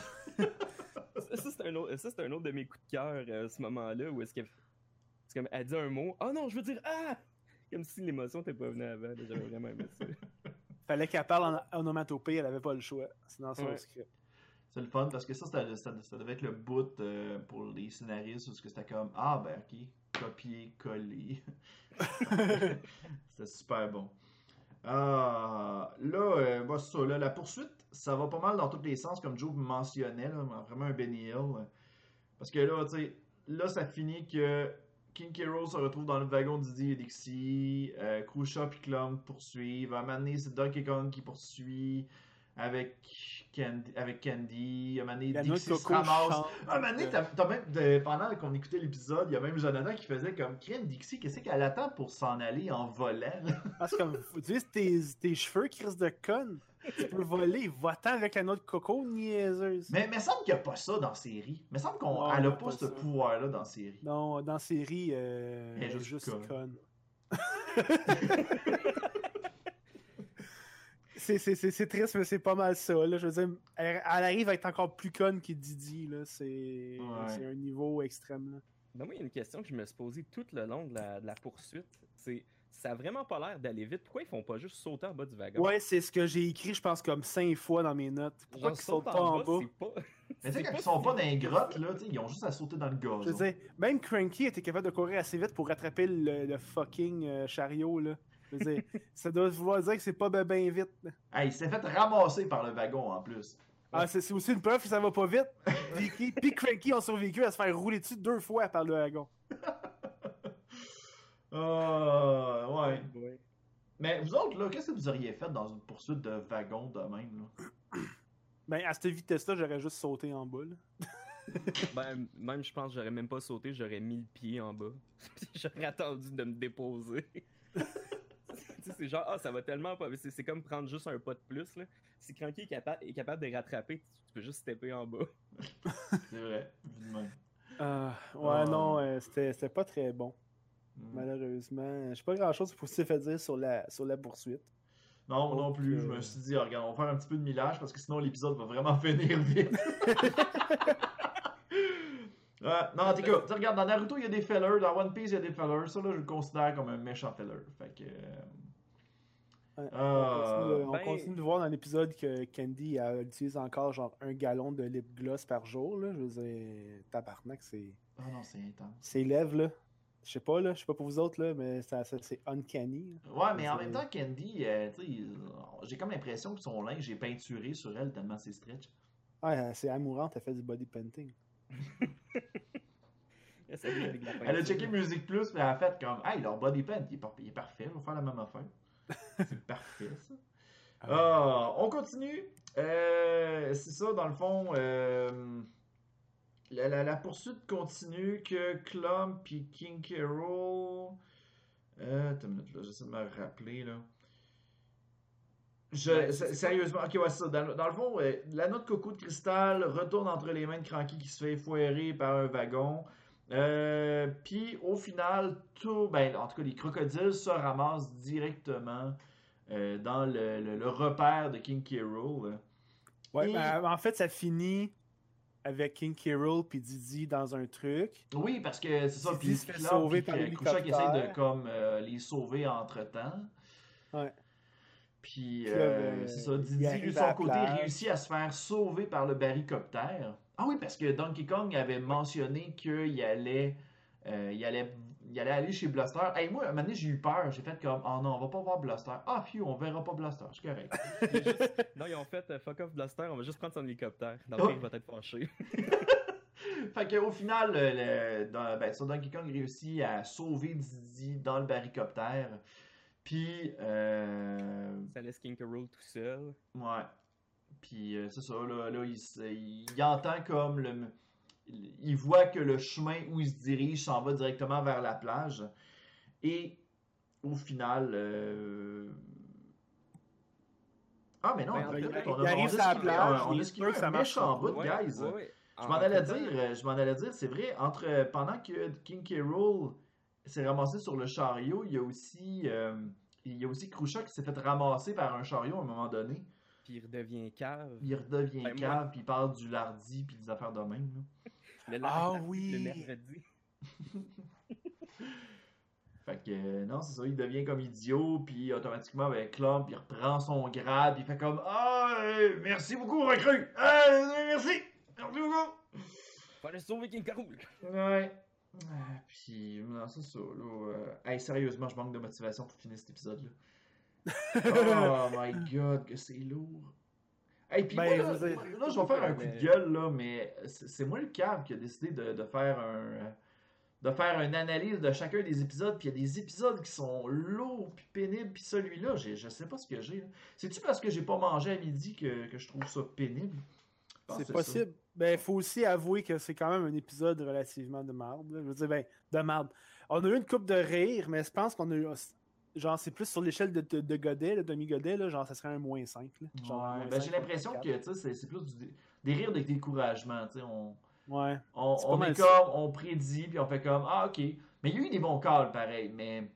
Ça, ça, c'est un, autre- ça, c'est un autre de mes coups de cœur, euh, ce moment-là, où est-ce que. C'est comme, elle dit un mot Ah non, je veux dire ah Comme si l'émotion t'était pas venue avant. J'avais vraiment aimé ça. Fallait qu'elle parle en onomatopée, elle avait pas le choix. C'est dans son Ouais. script. C'est le fun parce que ça, c'était- ça, ça devait être le bout euh, pour les scénaristes parce que c'était comme Ah, ben ok, copier, coller. c'était super bon. Ah, là, euh, bah, c'est ça, là, la poursuite, ça va pas mal dans tous les sens, comme Joe mentionnait, là, vraiment un Benny Hill. Parce que là, tu sais, là, ça finit que King K. Rool se retrouve dans le wagon Diddy et Dixie, euh, Crucia et Clump poursuivent. À un moment donné, c'est Donkey Kong qui poursuit avec Candy. Avec Candy. À un moment donné, Dixie se ramasse. À un moment donné, même, de- pendant qu'on écoutait l'épisode, il y a même Jonathan qui faisait comme Crème Dixie, qu'est-ce qu'elle attend pour s'en aller en volant? comme, tu sais, tes, tes cheveux, Chris de conne. Tu peux voler, va-t'en avec la note coco, niaiseuse. Mais il me semble qu'il n'y a pas ça dans la série. Il me semble qu'on Non, elle il y a a pas pas ce pouvoir-là dans la série. Non, dans la série, euh, Elle est juste juste conne. c'est, c'est, c'est, c'est triste, mais c'est pas mal ça. Là. Je veux dire, elle, elle arrive à être encore plus conne que Didi. Là. C'est, Ouais. c'est un niveau extrême. Là. Ben, moi, il y a une question que je me suis posée tout le long de la, de la poursuite. C'est, ça a vraiment pas l'air d'aller vite. Pourquoi ils font pas juste sauter en bas du wagon? Ouais, c'est ce que j'ai écrit, je pense, comme cinq fois dans mes notes. Pourquoi Genre, qu'ils sautent pas en bas? c'est pas... Mais tu sais, quand ils sont pas dans les grottes, là, tu sais, ils ont juste à sauter dans le gazon. Je veux dire, même Cranky était capable de courir assez vite pour rattraper le, le fucking euh, chariot. Là. Je veux dire, ça doit vouloir dire que c'est pas ben, ben vite. Hey, il s'est fait ramasser par le wagon en plus. Ah, c'est aussi une preuve que ça va pas vite. Vicky puis Cranky ont survécu à se faire rouler dessus deux fois par le wagon. Ah, ouais. Ouais. Mais vous autres, là, qu'est-ce que vous auriez fait dans une poursuite de wagon de même, là? Ben, à cette vitesse-là, j'aurais juste sauté en bas. là. Ben, même, je pense que j'aurais même pas sauté, j'aurais mis le pied en bas. J'aurais attendu de me déposer. Tu sais, c'est genre, ah, ça va tellement pas. C'est comme prendre juste un pas de plus, là. Si Cranky est, capa- est capable de rattraper, tu, tu peux juste stepper en bas. C'est vrai, vu de même. Ah, ouais, Ah. non, euh, c'était pas très bon. Malheureusement. J'ai pas grand-chose positif à dire sur la, sur la poursuite. Non, moi non plus. Je euh, me suis dit, regarde, on va faire un petit peu de millage parce que sinon l'épisode va vraiment finir vite. Ouais, non, en tout cas, regarde, dans Naruto, il y a des fillers. Dans One Piece, il y a des fillers. Ça, là, je le considère comme un méchant filler. Fait que. euh, Ouais, on, continue, de- on ben- continue de voir dans l'épisode que Candy elle utilise encore genre un gallon de lip gloss par jour. Là. Je veux dire, tabarnak, c'est. Ah non, c'est intense. Ses lèvres, là. Je sais pas, là. Je sais pas pour vous autres, là, mais ça, ça- c'est uncanny. là. Ouais, mais en même temps, Candy, euh, tu sais, euh, j'ai comme l'impression que son linge est peinturé sur elle tellement c'est stretch. Ah, c'est amourante, elle fait du body painting. Elle a checké Musique Plus, mais elle a fait comme Hey, leur body paint, il est, par- il est parfait, on va faire la même affaire. C'est parfait, ça. Ah, on continue. Euh, c'est ça, dans le fond. euh, la, la- la poursuite continue que Clump et King. Rool. Euh, attends une minute, là, j'essaie de me rappeler, là. Je, sérieusement, ok, ouais, c'est ça. Dans, le- dans le fond, euh, la note coco de cristal retourne entre les mains de Cranky qui se fait foirer par un wagon. Euh, Puis au final, tout, ben, en tout cas, les crocodiles se ramassent directement euh, dans le, le- le repère de King. Rool. Ouais, Et- ben, en fait, ça finit avec King K. Rool puis Didi dans un truc. Oui, parce que c'est ça. Didi Puis se fait sauver par que Krushak essaie de comme euh, les sauver entre temps. Ouais. Puis euh, ben, c'est ça. Didi, de son côté, réussit à se faire sauver par le barricoptère. Ah oui, parce que Donkey Kong avait mentionné qu'il allait, euh, il allait, il allait aller chez Blaster. Hey, moi, à un moment donné, j'ai eu peur. J'ai fait comme, oh non, on va pas voir Blaster. Ah, phew, on verra pas Blaster. C'est correct. Il juste- Non, ils ont fait euh, fuck off Blaster, on va juste prendre son hélicoptère. Dans le Oh. il va être fâché. Fait qu'au final, le, le- dans- ben, ça, Donkey Kong réussit à sauver Didi dans le barricoptère. Puis, euh, Ça laisse King K. Rool tout seul. ouais. Puis, euh, c'est ça, là, là il, se- il entend comme le. Il voit que le chemin où il se dirige s'en va directement vers la plage. Et, au final. euh, Ah, mais non, Ben, en fait, on a, il arrive on a la plage, on a il esquivé peut que ça un marche méchant pas. bout, Ouais, guys. ouais, ouais. Je En- m'en en allais dire, euh, je m'en allais dire, c'est vrai, entre pendant que King K. Rool s'est ramassé sur le chariot, il y a aussi euh, il y a aussi Krusha qui s'est fait ramasser par un chariot à un moment donné. Puis il redevient cave. Il redevient Ben, moi- cave, puis il parle du lardi, puis des affaires de même. là. Le Ah oui. Le mercredi. Fait que euh, non, c'est ça, il devient comme idiot, puis automatiquement, ben, Clump, il reprend son grade, il fait comme Ah, euh, merci beaucoup, recrue! Euh, merci! Merci beaucoup! Fallait sauver King. Rool. Ouais. Ah, puis, non, c'est ça, là. euh, Hey, sérieusement, je manque de motivation pour finir cet épisode-là. oh my god, que c'est lourd. Hey, puis Ben, moi, là, je là, vais faire un coup de gueule, là, mais c'est moi le cave qui a décidé de, de faire un. de faire une analyse de chacun des épisodes, puis il y a des épisodes qui sont lourds puis pénibles, puis celui-là, je sais pas ce que j'ai. C'est-tu parce que j'ai pas mangé à midi que, que je trouve ça pénible? C'est ça. possible. Ben, faut aussi avouer que c'est quand même un épisode relativement de marde. là. Je veux dire, ben, de marde. On a eu une coupe de rire, mais je pense qu'on a eu. Genre, c'est plus sur l'échelle de, de, de Godet, le demi-Godet, là, genre, ça serait un moins 5. Là. Genre, un Ouais, moins ben, 5, j'ai l'impression que tu sais, c'est c'est plus du- des rires de découragement. tu sais, On, 4. Ouais. on, on est comme, on prédit, puis on fait comme, ah ok. Mais il y a eu des bons calls pareil, mais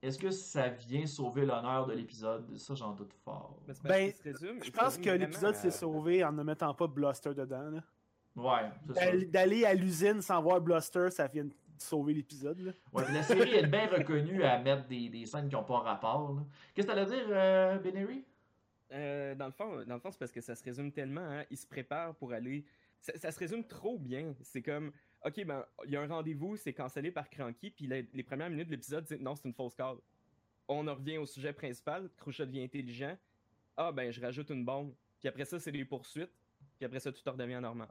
est-ce que ça vient sauver l'honneur de l'épisode? Ça, j'en doute fort. Ben, se résume- Je pense que l'épisode s'est sauvé en ne mettant pas Bluster dedans. là. Ouais, c'est ça. D'aller d'aller à l'usine sans voir Bluster, ça vient de sauver l'épisode. Ouais, la série est bien reconnue à mettre des, des scènes qui n'ont pas rapport. Qu'est-ce que t'allais dire, euh, Benary? Euh, dans le fond, dans le fond, c'est parce que ça se résume tellement. Hein, il se prépare pour aller. Ça, ça se résume trop bien. C'est comme, ok, ben, il y a un rendez-vous, c'est cancellé par Cranky, puis les, les premières minutes de l'épisode, c'est non, c'est une fausse call. On en revient au sujet principal. Crochet devient intelligent. Ah ben, je rajoute une bombe. Puis après ça, c'est les poursuites. Puis après ça, tout redevient normal.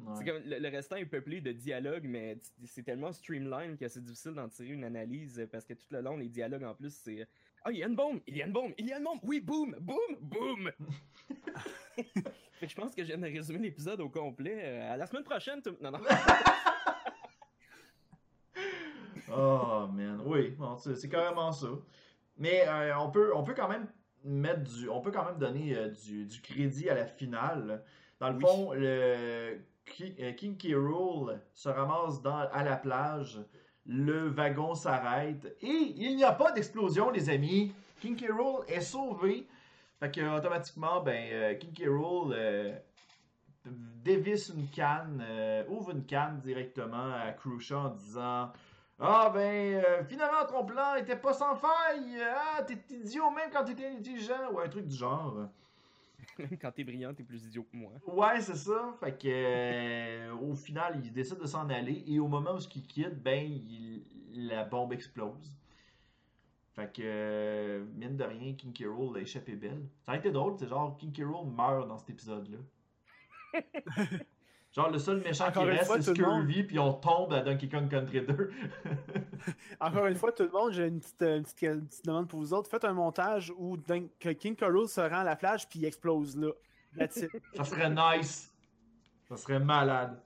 Ouais. C'est comme le, le restant est peuplé de dialogues, mais c'est tellement streamline que c'est difficile d'en tirer une analyse parce que tout le long, les dialogues en plus, c'est Ah, il y a une bombe, il y a une bombe, il y a une bombe, oui, boum, boum, boum. fait que je pense que je viens de résumer l'épisode au complet. Euh, à la semaine prochaine, tout... non, non. Oh man, oui, c'est c'est carrément ça. Mais euh, on peut, on peut quand même mettre du, on peut quand même donner euh, du, du crédit à la finale. Dans le Oui. fond, le Euh, King K. Rool se ramasse à la plage, le wagon s'arrête et il n'y a pas d'explosion, les amis. King K. Rool est sauvé. Fait que automatiquement, ben euh, King K. Rool euh, dévisse une canne, ouvre une canne directement à Crucia en disant Ah ben finalement ton plan était pas sans faille, ah t'es idiot même quand t'étais intelligent ou un truc du genre. Même quand t'es brillant, t'es plus idiot que moi. Ouais c'est ça, fait que euh, au final il décide de s'en aller et au moment où il quitte, ben il- la bombe explose. Fait que euh, mine de rien, King K. Rool a échappé belle. Ça a été drôle, c'est genre King K. Rool meurt dans cet épisode-là. Genre, le seul méchant Encore qui reste, c'est Scurvy, puis on tombe à Donkey Kong Country 2. Encore une fois, tout le monde, j'ai une petite, euh, une petite, une petite demande pour vous autres. Faites un montage où King. Rool se rend à la plage puis il explose là. That's it. Ça serait nice. Ça serait malade.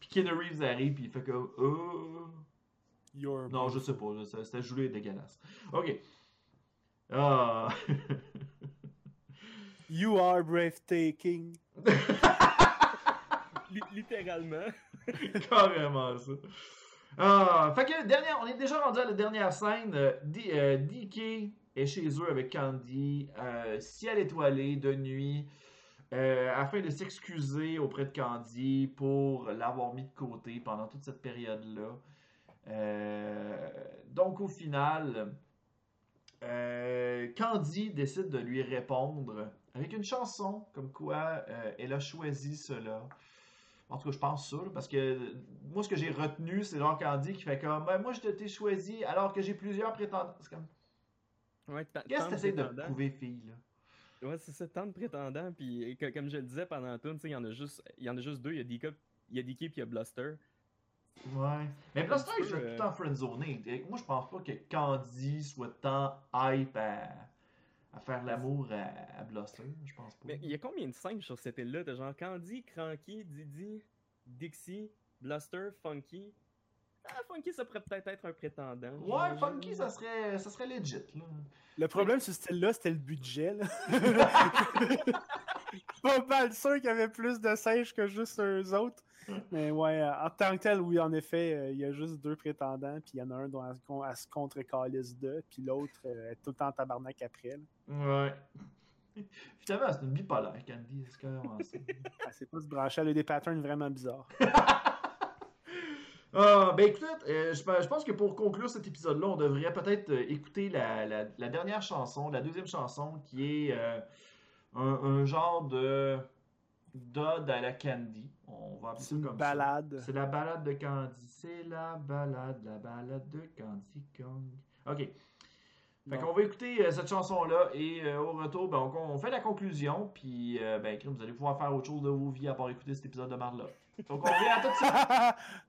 Puis Keanu Reeves arrive, puis il fait comme. Oh. Your Non, je sais pas. C'était et dégueulasse. Ok. Ah. You are breathtaking. Li- littéralement. Carrément ça. Ah, fait que dernière, on est déjà rendu à la dernière scène. Euh, D- euh, DK est chez eux avec Candy, euh, ciel étoilé de nuit, euh, afin de s'excuser auprès de Candy pour l'avoir mis de côté pendant toute cette période-là. Donc au final, Candy décide de lui répondre avec une chanson comme quoi elle a choisi cela. En tout cas, je pense ça, là, parce que euh, moi, ce que j'ai retenu, c'est genre Candy qui fait comme Ben, Moi, je t'ai choisi alors que j'ai plusieurs prétendants. C'est comme Ouais, Qu'est-ce que t'essayes de prouver, fille, là? Ouais, c'est ça, tant de prétendants. Puis comme je le disais pendant sais, il y en a juste, y en a juste deux. Il y a DK, il y a DK puis il y a Bluster. Ouais. Mais Blaster, Un il joue tout euh, le temps friendzoné. Moi, je pense pas que Candy soit tant hype à, à faire l'amour à, à Bluster. Je pense pas. Mais il y a combien de singes sur cette île-là T'as genre Candy, Cranky, Didi, Dixie, Bluster, Funky? Ah, Funky, ça pourrait peut-être être un prétendant. Ouais, Funky, ça serait, ça serait legit, là. Le problème sur ce style-là, c'était le budget. Là. Pas mal sûr qu'il y avait plus de singes que juste eux autres. Mais ouais, euh, en tant que tel, oui, en effet, euh, il y a juste deux prétendants, puis il y en a un dont elle, se contre-calisse de, puis l'autre euh, est tout le temps en tabarnak après. là. Ouais. Finalement, c'est une bipolaire, Candy. C'est carrément ça. Elle sait pas se brancher, elle a des patterns vraiment bizarres. Ah, ben écoute, euh, je, je pense que pour conclure cet épisode-là, on devrait peut-être euh, écouter la, la- la dernière chanson, la deuxième chanson, qui est euh, un, un genre de d'ode à la Candy. On va appeler ça une comme balade. ça. C'est la balade de Candy. C'est la balade, la balade de Candy Kong. Ok. Fait qu'on va écouter euh, cette chanson-là et euh, au retour, ben, on, on fait la conclusion. Puis, euh, ben, vous allez pouvoir faire autre chose de vos vies à part écouter cet épisode de Marla. Donc, on revient à tout de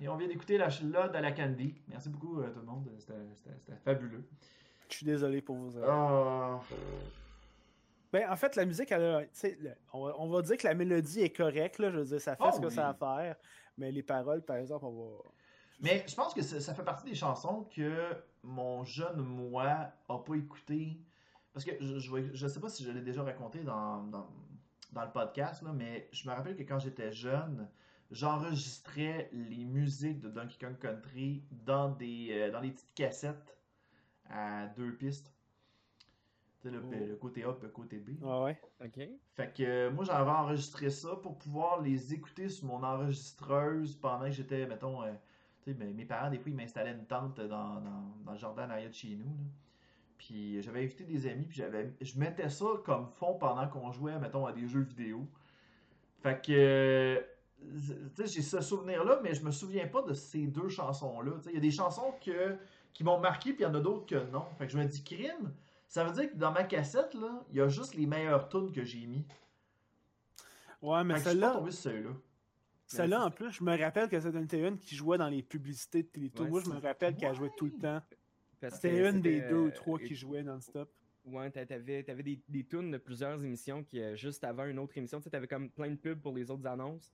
Et on vient d'écouter la l'ode à la Candy. Merci beaucoup euh, tout le monde, c'était fabuleux. Je suis désolé pour vous. euh. Ah, Ben, en fait, la musique, elle a, on, va, on va dire que la mélodie est correcte, là, je veux dire, ça fait Oh ce que oui. ça a à faire, mais les paroles, par exemple, on va... Mais je pense que ça, ça fait partie des chansons que mon jeune moi a pas écouté. Parce que je, je, je sais pas si je l'ai déjà raconté dans, dans, dans le podcast, là, mais je me rappelle que quand j'étais jeune, j'enregistrais les musiques de Donkey Kong Country dans des, euh, dans des petites cassettes à deux pistes. Tu sais, le, Oh. le côté A et le côté B. Ah ouais? Ok. Fait que euh, moi, j'avais enregistré ça pour pouvoir les écouter sur mon enregistreuse pendant que j'étais, mettons, euh, tu sais, mes, mes parents, des fois, ils m'installaient une tente dans, dans, dans le jardin arrière de chez nous. là. Puis j'avais invité des amis, puis j'avais, je mettais ça comme fond pendant qu'on jouait, mettons, à des jeux vidéo. Fait que, euh, j'ai ce souvenir-là, mais je me souviens pas de ces deux chansons-là. Il y a des chansons que, qui m'ont marqué, puis il y en a d'autres que non. Fait que je me dis, crime, ça veut dire que dans ma cassette, là, il y a juste les meilleures tunes que j'ai mis. Ouais, mais Fait que je suis pas celle-là, celle-là. celle-là, en plus, je me rappelle que c'était une qui jouait dans les publicités de Télétoon. Ouais, Moi, je me rappelle qu'elle jouait tout le temps. C'était une des deux ou euh, trois qui et- jouaient non-stop. Ouais, t'a- t'avais, t'avais des, des tunes de plusieurs émissions qui, euh, juste avant une autre émission, t'avais comme plein de pubs pour les autres annonces.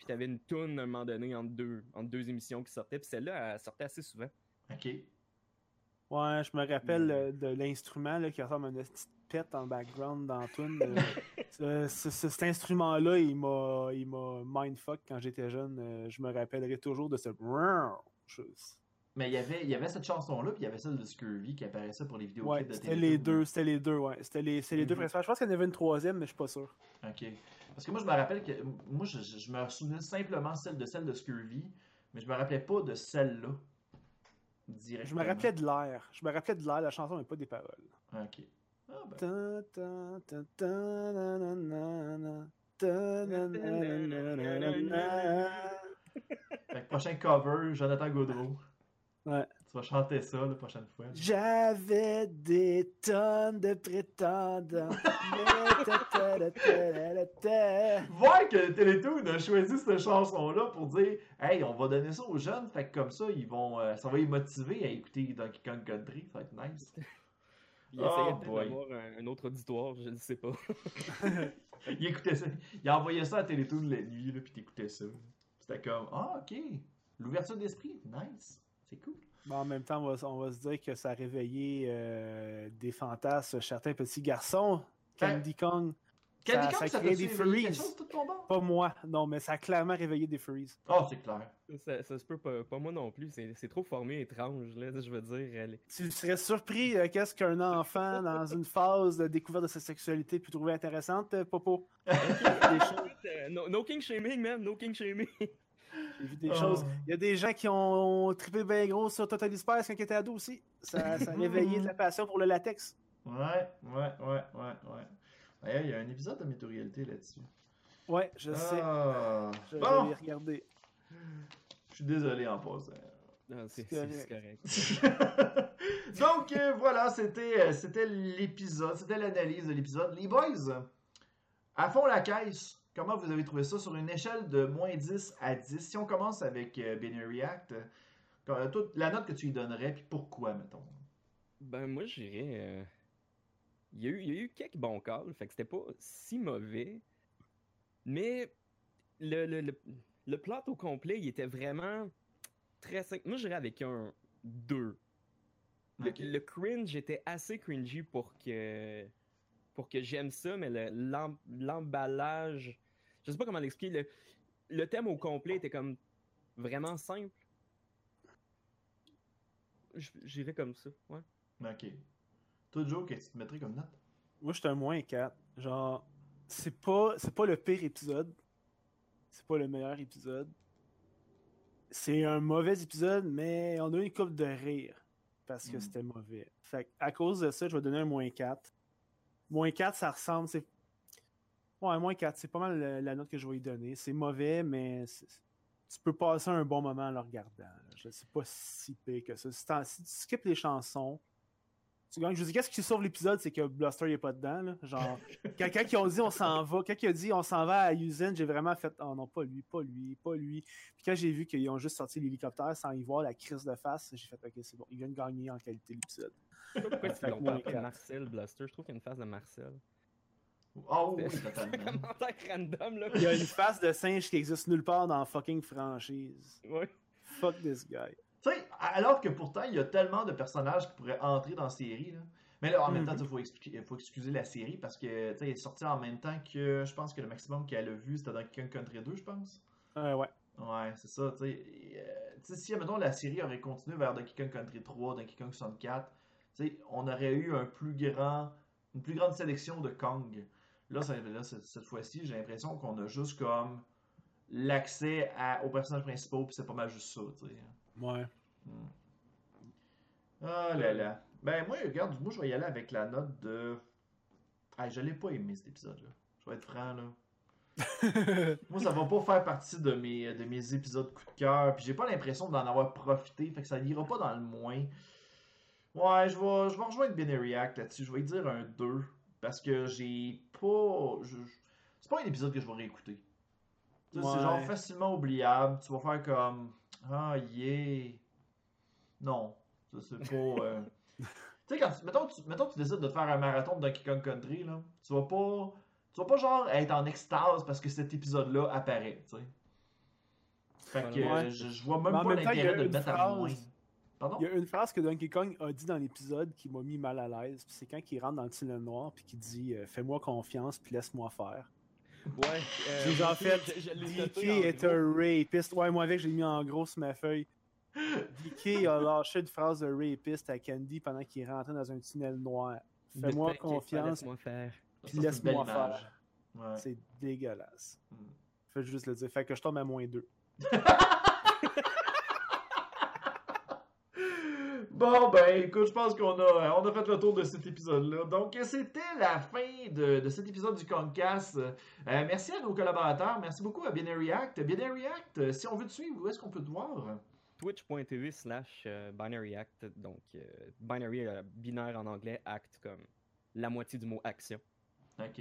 Puis t'avais une tune à un moment donné entre deux, entre deux émissions qui sortaient. Puis celle-là, elle sortait assez souvent. Ok. Ouais, je me rappelle euh, de l'instrument là, qui ressemble à une petite pète en background dans la tune. euh, ce- ce- ce- cet instrument-là, il m'a, il m'a mindfuck quand j'étais jeune. Euh, je me rappellerai toujours de ce. Mais il y avait, il y avait cette chanson-là, puis il y avait celle de Scurvy qui apparaissait pour les vidéos Ouais, de c'était les deux, c'était les deux, ouais. C'était les, les deux Mhm. principales. Je pense qu'il y en avait une troisième, mais je suis pas sûr. Ok. Parce que moi, je me rappelle que. Moi, je, me souvenais simplement celle de celle de Scurvy, mais je me rappelais pas de celle-là. Je me rappelais de l'air. Je me rappelais de l'air, la chanson, mais pas des paroles. Ok. Ah, ben. Fait que prochain cover, Jonathan Gaudreau. Ouais. Tu vas chanter ça la prochaine fois. J'avais des tonnes de prétendants. Voir que Télétoon a choisi cette chanson-là pour dire Hey, on va donner ça aux jeunes, fait que comme ça, ils vont, euh, ça va les motiver à écouter Donkey Kong Country, ça va être nice. Il Oh essayait boy. d'avoir un, un autre auditoire, je ne sais pas. Il écoutait ça, il a envoyé ça à Télétoon la nuit, là, puis t'écoutais ça. C'était comme Ah, ok, l'ouverture d'esprit, nice, c'est cool. Bon, en même temps, on va, on va se dire que ça a réveillé euh, des fantasmes chez certains petits garçons. Candy Kong, Candy Ça- Kong, ça ça crée des furries. pas moi, non, mais ça a clairement réveillé des Furries. Oh, c'est clair. Ça, ça se peut pas, pas moi non plus. C'est, trop formé étrange, là, je veux dire. Tu serais surpris euh, qu'est-ce qu'un enfant dans une phase de découverte de sa sexualité peut trouver intéressante, euh, Popo? Des choses- Euh, no, no king shaming, man, no king shaming. J'ai vu des Oh. choses. Il y a des gens qui ont trippé bien gros sur Total Spice quand ils étaient ados aussi. Ça, ça a réveillé de la passion pour le latex. Ouais, ouais, ouais, ouais, ouais. D'ailleurs, il y a un épisode de Météo-réalité là-dessus. Ouais, je sais. Ah. Je, je Bon, regardé. je suis désolé en passant. C'est correct. Donc euh, voilà, c'était euh, c'était l'épisode, c'était l'analyse de l'épisode. Les boys, à fond la caisse, comment vous avez trouvé ça sur une échelle de moins 10 à 10? Si on commence avec euh, Benny React, euh, toi, la note que tu lui donnerais, puis pourquoi, mettons? Ben, moi, je dirais. euh, Il y, a eu, il y a eu quelques bons calls, fait que c'était pas si mauvais. Mais le, le, le, le plot au complet, il était vraiment très simple. Moi, je dirais avec un 2. Le, cringe était assez cringy pour que pour que j'aime ça, mais le- l'em- l'emballage, je sais pas comment l'expliquer. Le, le thème au complet était comme vraiment simple. J'irais comme ça, ouais. Ok. Toi, Joe, qu'est-ce que tu te mettrais comme note? Moi, je suis un moins 4. Genre, c'est pas, c'est pas le pire épisode. C'est pas le meilleur épisode. C'est un mauvais épisode, mais on a eu une coupe de rire parce que Mm. c'était mauvais. Fait que, à cause de ça, je vais donner un moins 4. Moins 4, ça ressemble. C'est... Ouais, moins 4, c'est pas mal la, la note que je vais lui donner. C'est mauvais, mais tu peux passer un bon moment en le regardant. Je sais pas si pire que ça. Si, tu skippes les chansons, tu gagnes. Je vous dis, qu'est-ce qui sauve l'épisode, c'est que Bluster n'est pas dedans. Là. Genre, quelqu'un qui a dit on s'en va, quelqu'un qui a dit on s'en va à Usain, j'ai vraiment fait oh non, pas lui, pas lui, pas lui. Puis quand j'ai vu qu'ils ont juste sorti l'hélicoptère sans y voir la crise de face, j'ai fait ok, c'est bon, il vient de gagner en qualité l'épisode. Pourquoi ils l'ont moins pas. Marcel Blaster. Je trouve qu'il y a une face de Marcel. Oh oui, totalement. random, là. Il y a une face de singe qui existe nulle part dans la fucking franchise. Ouais. Fuck this guy. Tu sais, alors que pourtant, il y a tellement de personnages qui pourraient entrer dans la série. Là. Mais là, en même temps, Mhm. il faut, excuser la série parce que tu sais, elle est sortie en même temps que je pense que le maximum qu'elle a vu, c'était dans King Country 2, je pense. Euh, ouais. Ouais, c'est ça. Tu sais, Et, euh, tu sais, si, mettons, la série aurait continué vers Donkey Kong Country 3, Donkey Kong 64, tu sais, on aurait eu un plus grand, une plus grande sélection de Kong. Là, cette fois-ci, j'ai l'impression qu'on a juste comme l'accès aux personnages principaux, puis c'est pas mal juste ça, tu sais. Ouais. Hmm. Ah là là. Ben, moi, regarde, moi, je vais y aller avec la note de. Ah, je l'ai pas aimé cet épisode-là. Je vais être franc, là. Moi, ça va pas faire partie de mes, de mes épisodes coup de cœur. Puis j'ai pas l'impression d'en avoir profité. Fait que ça n'ira pas dans le moins. Ouais, je vais, je vais rejoindre Binary Act là-dessus. Je vais dire un 2. Parce que j'ai pas. je- je- C'est pas un épisode que je vais réécouter. C'est genre facilement oubliable. Tu vas faire comme. Ah, yeah. Non. C'est pas. euh, tu sais, quand tu, mettons, tu, mettons que tu décides de faire un marathon de Donkey Kong Country, là, tu vas pas. Tu vas pas genre être en extase parce que cet épisode-là apparaît, tu sais. Fait que Ouais. je, je vois même Mais pas l'intérêt de le mettre à moins. Pardon? Il y a une phrase que Donkey Kong a dit dans l'épisode qui m'a mis mal à l'aise. C'est quand il rentre dans le tunnel noir puis qu'il dit euh, Fais-moi confiance puis laisse-moi faire. Ouais. euh, J'ai ok, fait je- je l'ai DK en est un rapiste. Ouais, moi avec, j'ai mis en gros sur ma feuille. DK a lâché une phrase de rapiste à Candy pendant qu'il rentrait dans un tunnel noir. Fais-moi confiance Laisse-moi faire. puis laisse-moi faire. Ouais. C'est dégueulasse. Mm. Fais juste le dire. Fait que je tombe à moins 2. Bon, ben écoute, je pense qu'on a, on a fait le tour de cet épisode-là. Donc, c'était la fin de, de cet épisode du Concast. Euh, merci à nos collaborateurs. Merci beaucoup à Binary Act. Binary Act, euh, si on veut te suivre, où est-ce qu'on peut te voir? Twitch.tv slash euh, binary act. Donc, euh, binary, euh, binaire en anglais, act comme la moitié du mot action. Ok.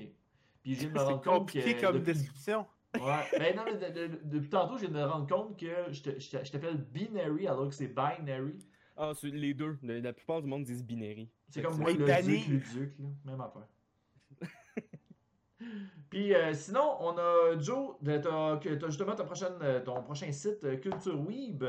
Puis je viens de me C'est rendre compte comme depuis- description. Ouais. Ben non, mais de- de- de- depuis tantôt, je viens de me rendre compte que je t'appelle Binary alors que c'est Binary. Ah, c'est les deux. La, la plupart du monde disent binary. C'est comme moi, le Danny. duc, le duc, là. Même affaire. Puis euh, sinon, on a Joe, t'as justement ta prochaine, euh, ton prochain site euh, Culture Weeb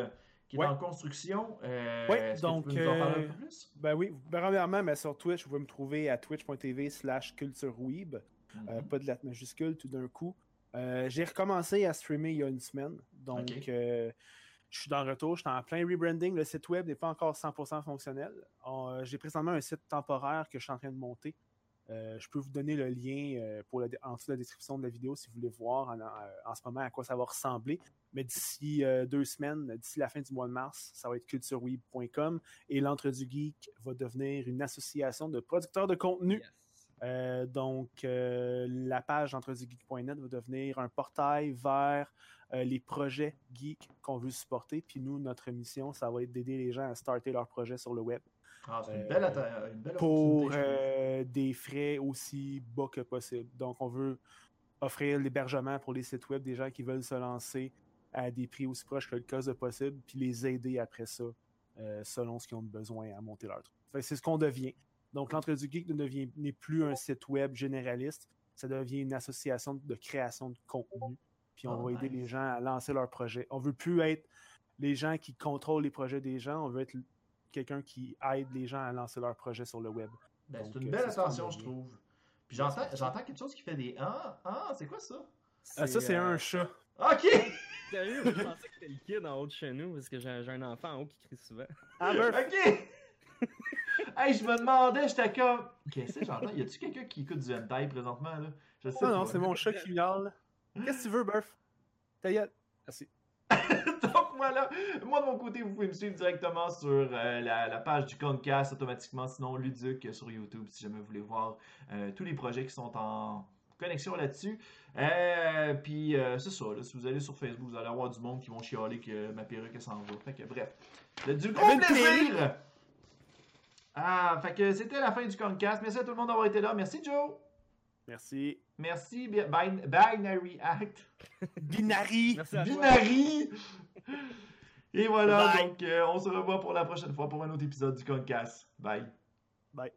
qui est Ouais. en construction. Euh, que donc, tu peux nous en parler un peu plus? Ben oui, premièrement, ben sur Twitch, vous pouvez me trouver à twitch.tv slash cultureweeb. Euh, Mhm. pas de lettre majuscule tout d'un coup. Euh, j'ai recommencé à streamer il y a une semaine. Donc. Je suis dans le retour. Je suis en plein rebranding. Le site web n'est pas encore 100% fonctionnel. On- euh, j'ai présentement un site temporaire que je suis en train de monter. Euh, je peux vous donner le lien euh, pour en dessous de la description de la vidéo si vous voulez voir en, en- ce moment à quoi ça va ressembler. Mais d'ici deux semaines, d'ici la fin du mois de mars, ça va être cultureweeb.com et l'Entre du Geek va devenir une association de producteurs de contenu. Euh, donc, euh, la page d'entredugeek.net va devenir un portail vers euh, les projets geeks qu'on veut supporter. Puis nous, notre mission, ça va être d'aider les gens à starter leurs projets sur le web Ah, c'est une belle, atta- une belle pour des frais aussi bas que possible. Donc, on veut offrir l'hébergement pour les sites web des gens qui veulent se lancer à des prix aussi proches que le cas de possible, puis les aider après ça selon ce qu'ils ont besoin à monter leur truc. Que C'est ce qu'on devient. Donc, l'Entre du Geek ne devient- n'est plus un site web généraliste, ça devient une association de création de contenu. Puis on Oh, va aider nice. les gens à lancer leurs projets. On veut plus être les gens qui contrôlent les projets des gens, on veut être quelqu'un qui aide les gens à lancer leurs projets sur le web. Ben, c'est une euh, belle c'est attention, je trouve. Puis j'entends, j'entends quelque chose qui fait des ah, ah, c'est quoi ça? Ah, ça, c'est euh, un chat. Ok! Sérieux, je pensais que c'était le kid en haut de chez nous parce que j'ai j'ai un enfant en haut qui crie souvent. Amber, Ok! Hey, je me demandais, j'étais comme. Qu'est-ce que j'entends? Y a-tu quelqu'un qui écoute du hentai présentement, là? Je sais non, non, pas. c'est mon chat qui miaule. Qu'est-ce que tu veux, Burf? Ta gueule. Merci. Donc voilà, moi de mon côté, vous pouvez me suivre directement sur euh, la, la page du Concast automatiquement, sinon Luduc euh, sur YouTube si jamais vous voulez voir euh, tous les projets qui sont en connexion là-dessus. Euh, puis euh, c'est ça, là, si vous allez sur Facebook, vous allez avoir du monde qui vont chialer que ma perruque s'en va. Fait que bref, de- du gros plaisir! Ah, fait que c'était la fin du Concast. Merci à tout le monde d'avoir été là. Merci Joe! Merci. Merci Bi- Bin- Binary Act. Binary. Merci à toi. Binary! Et voilà, Bye. donc euh, on se revoit pour la prochaine fois pour un autre épisode du Concast. Bye. Bye.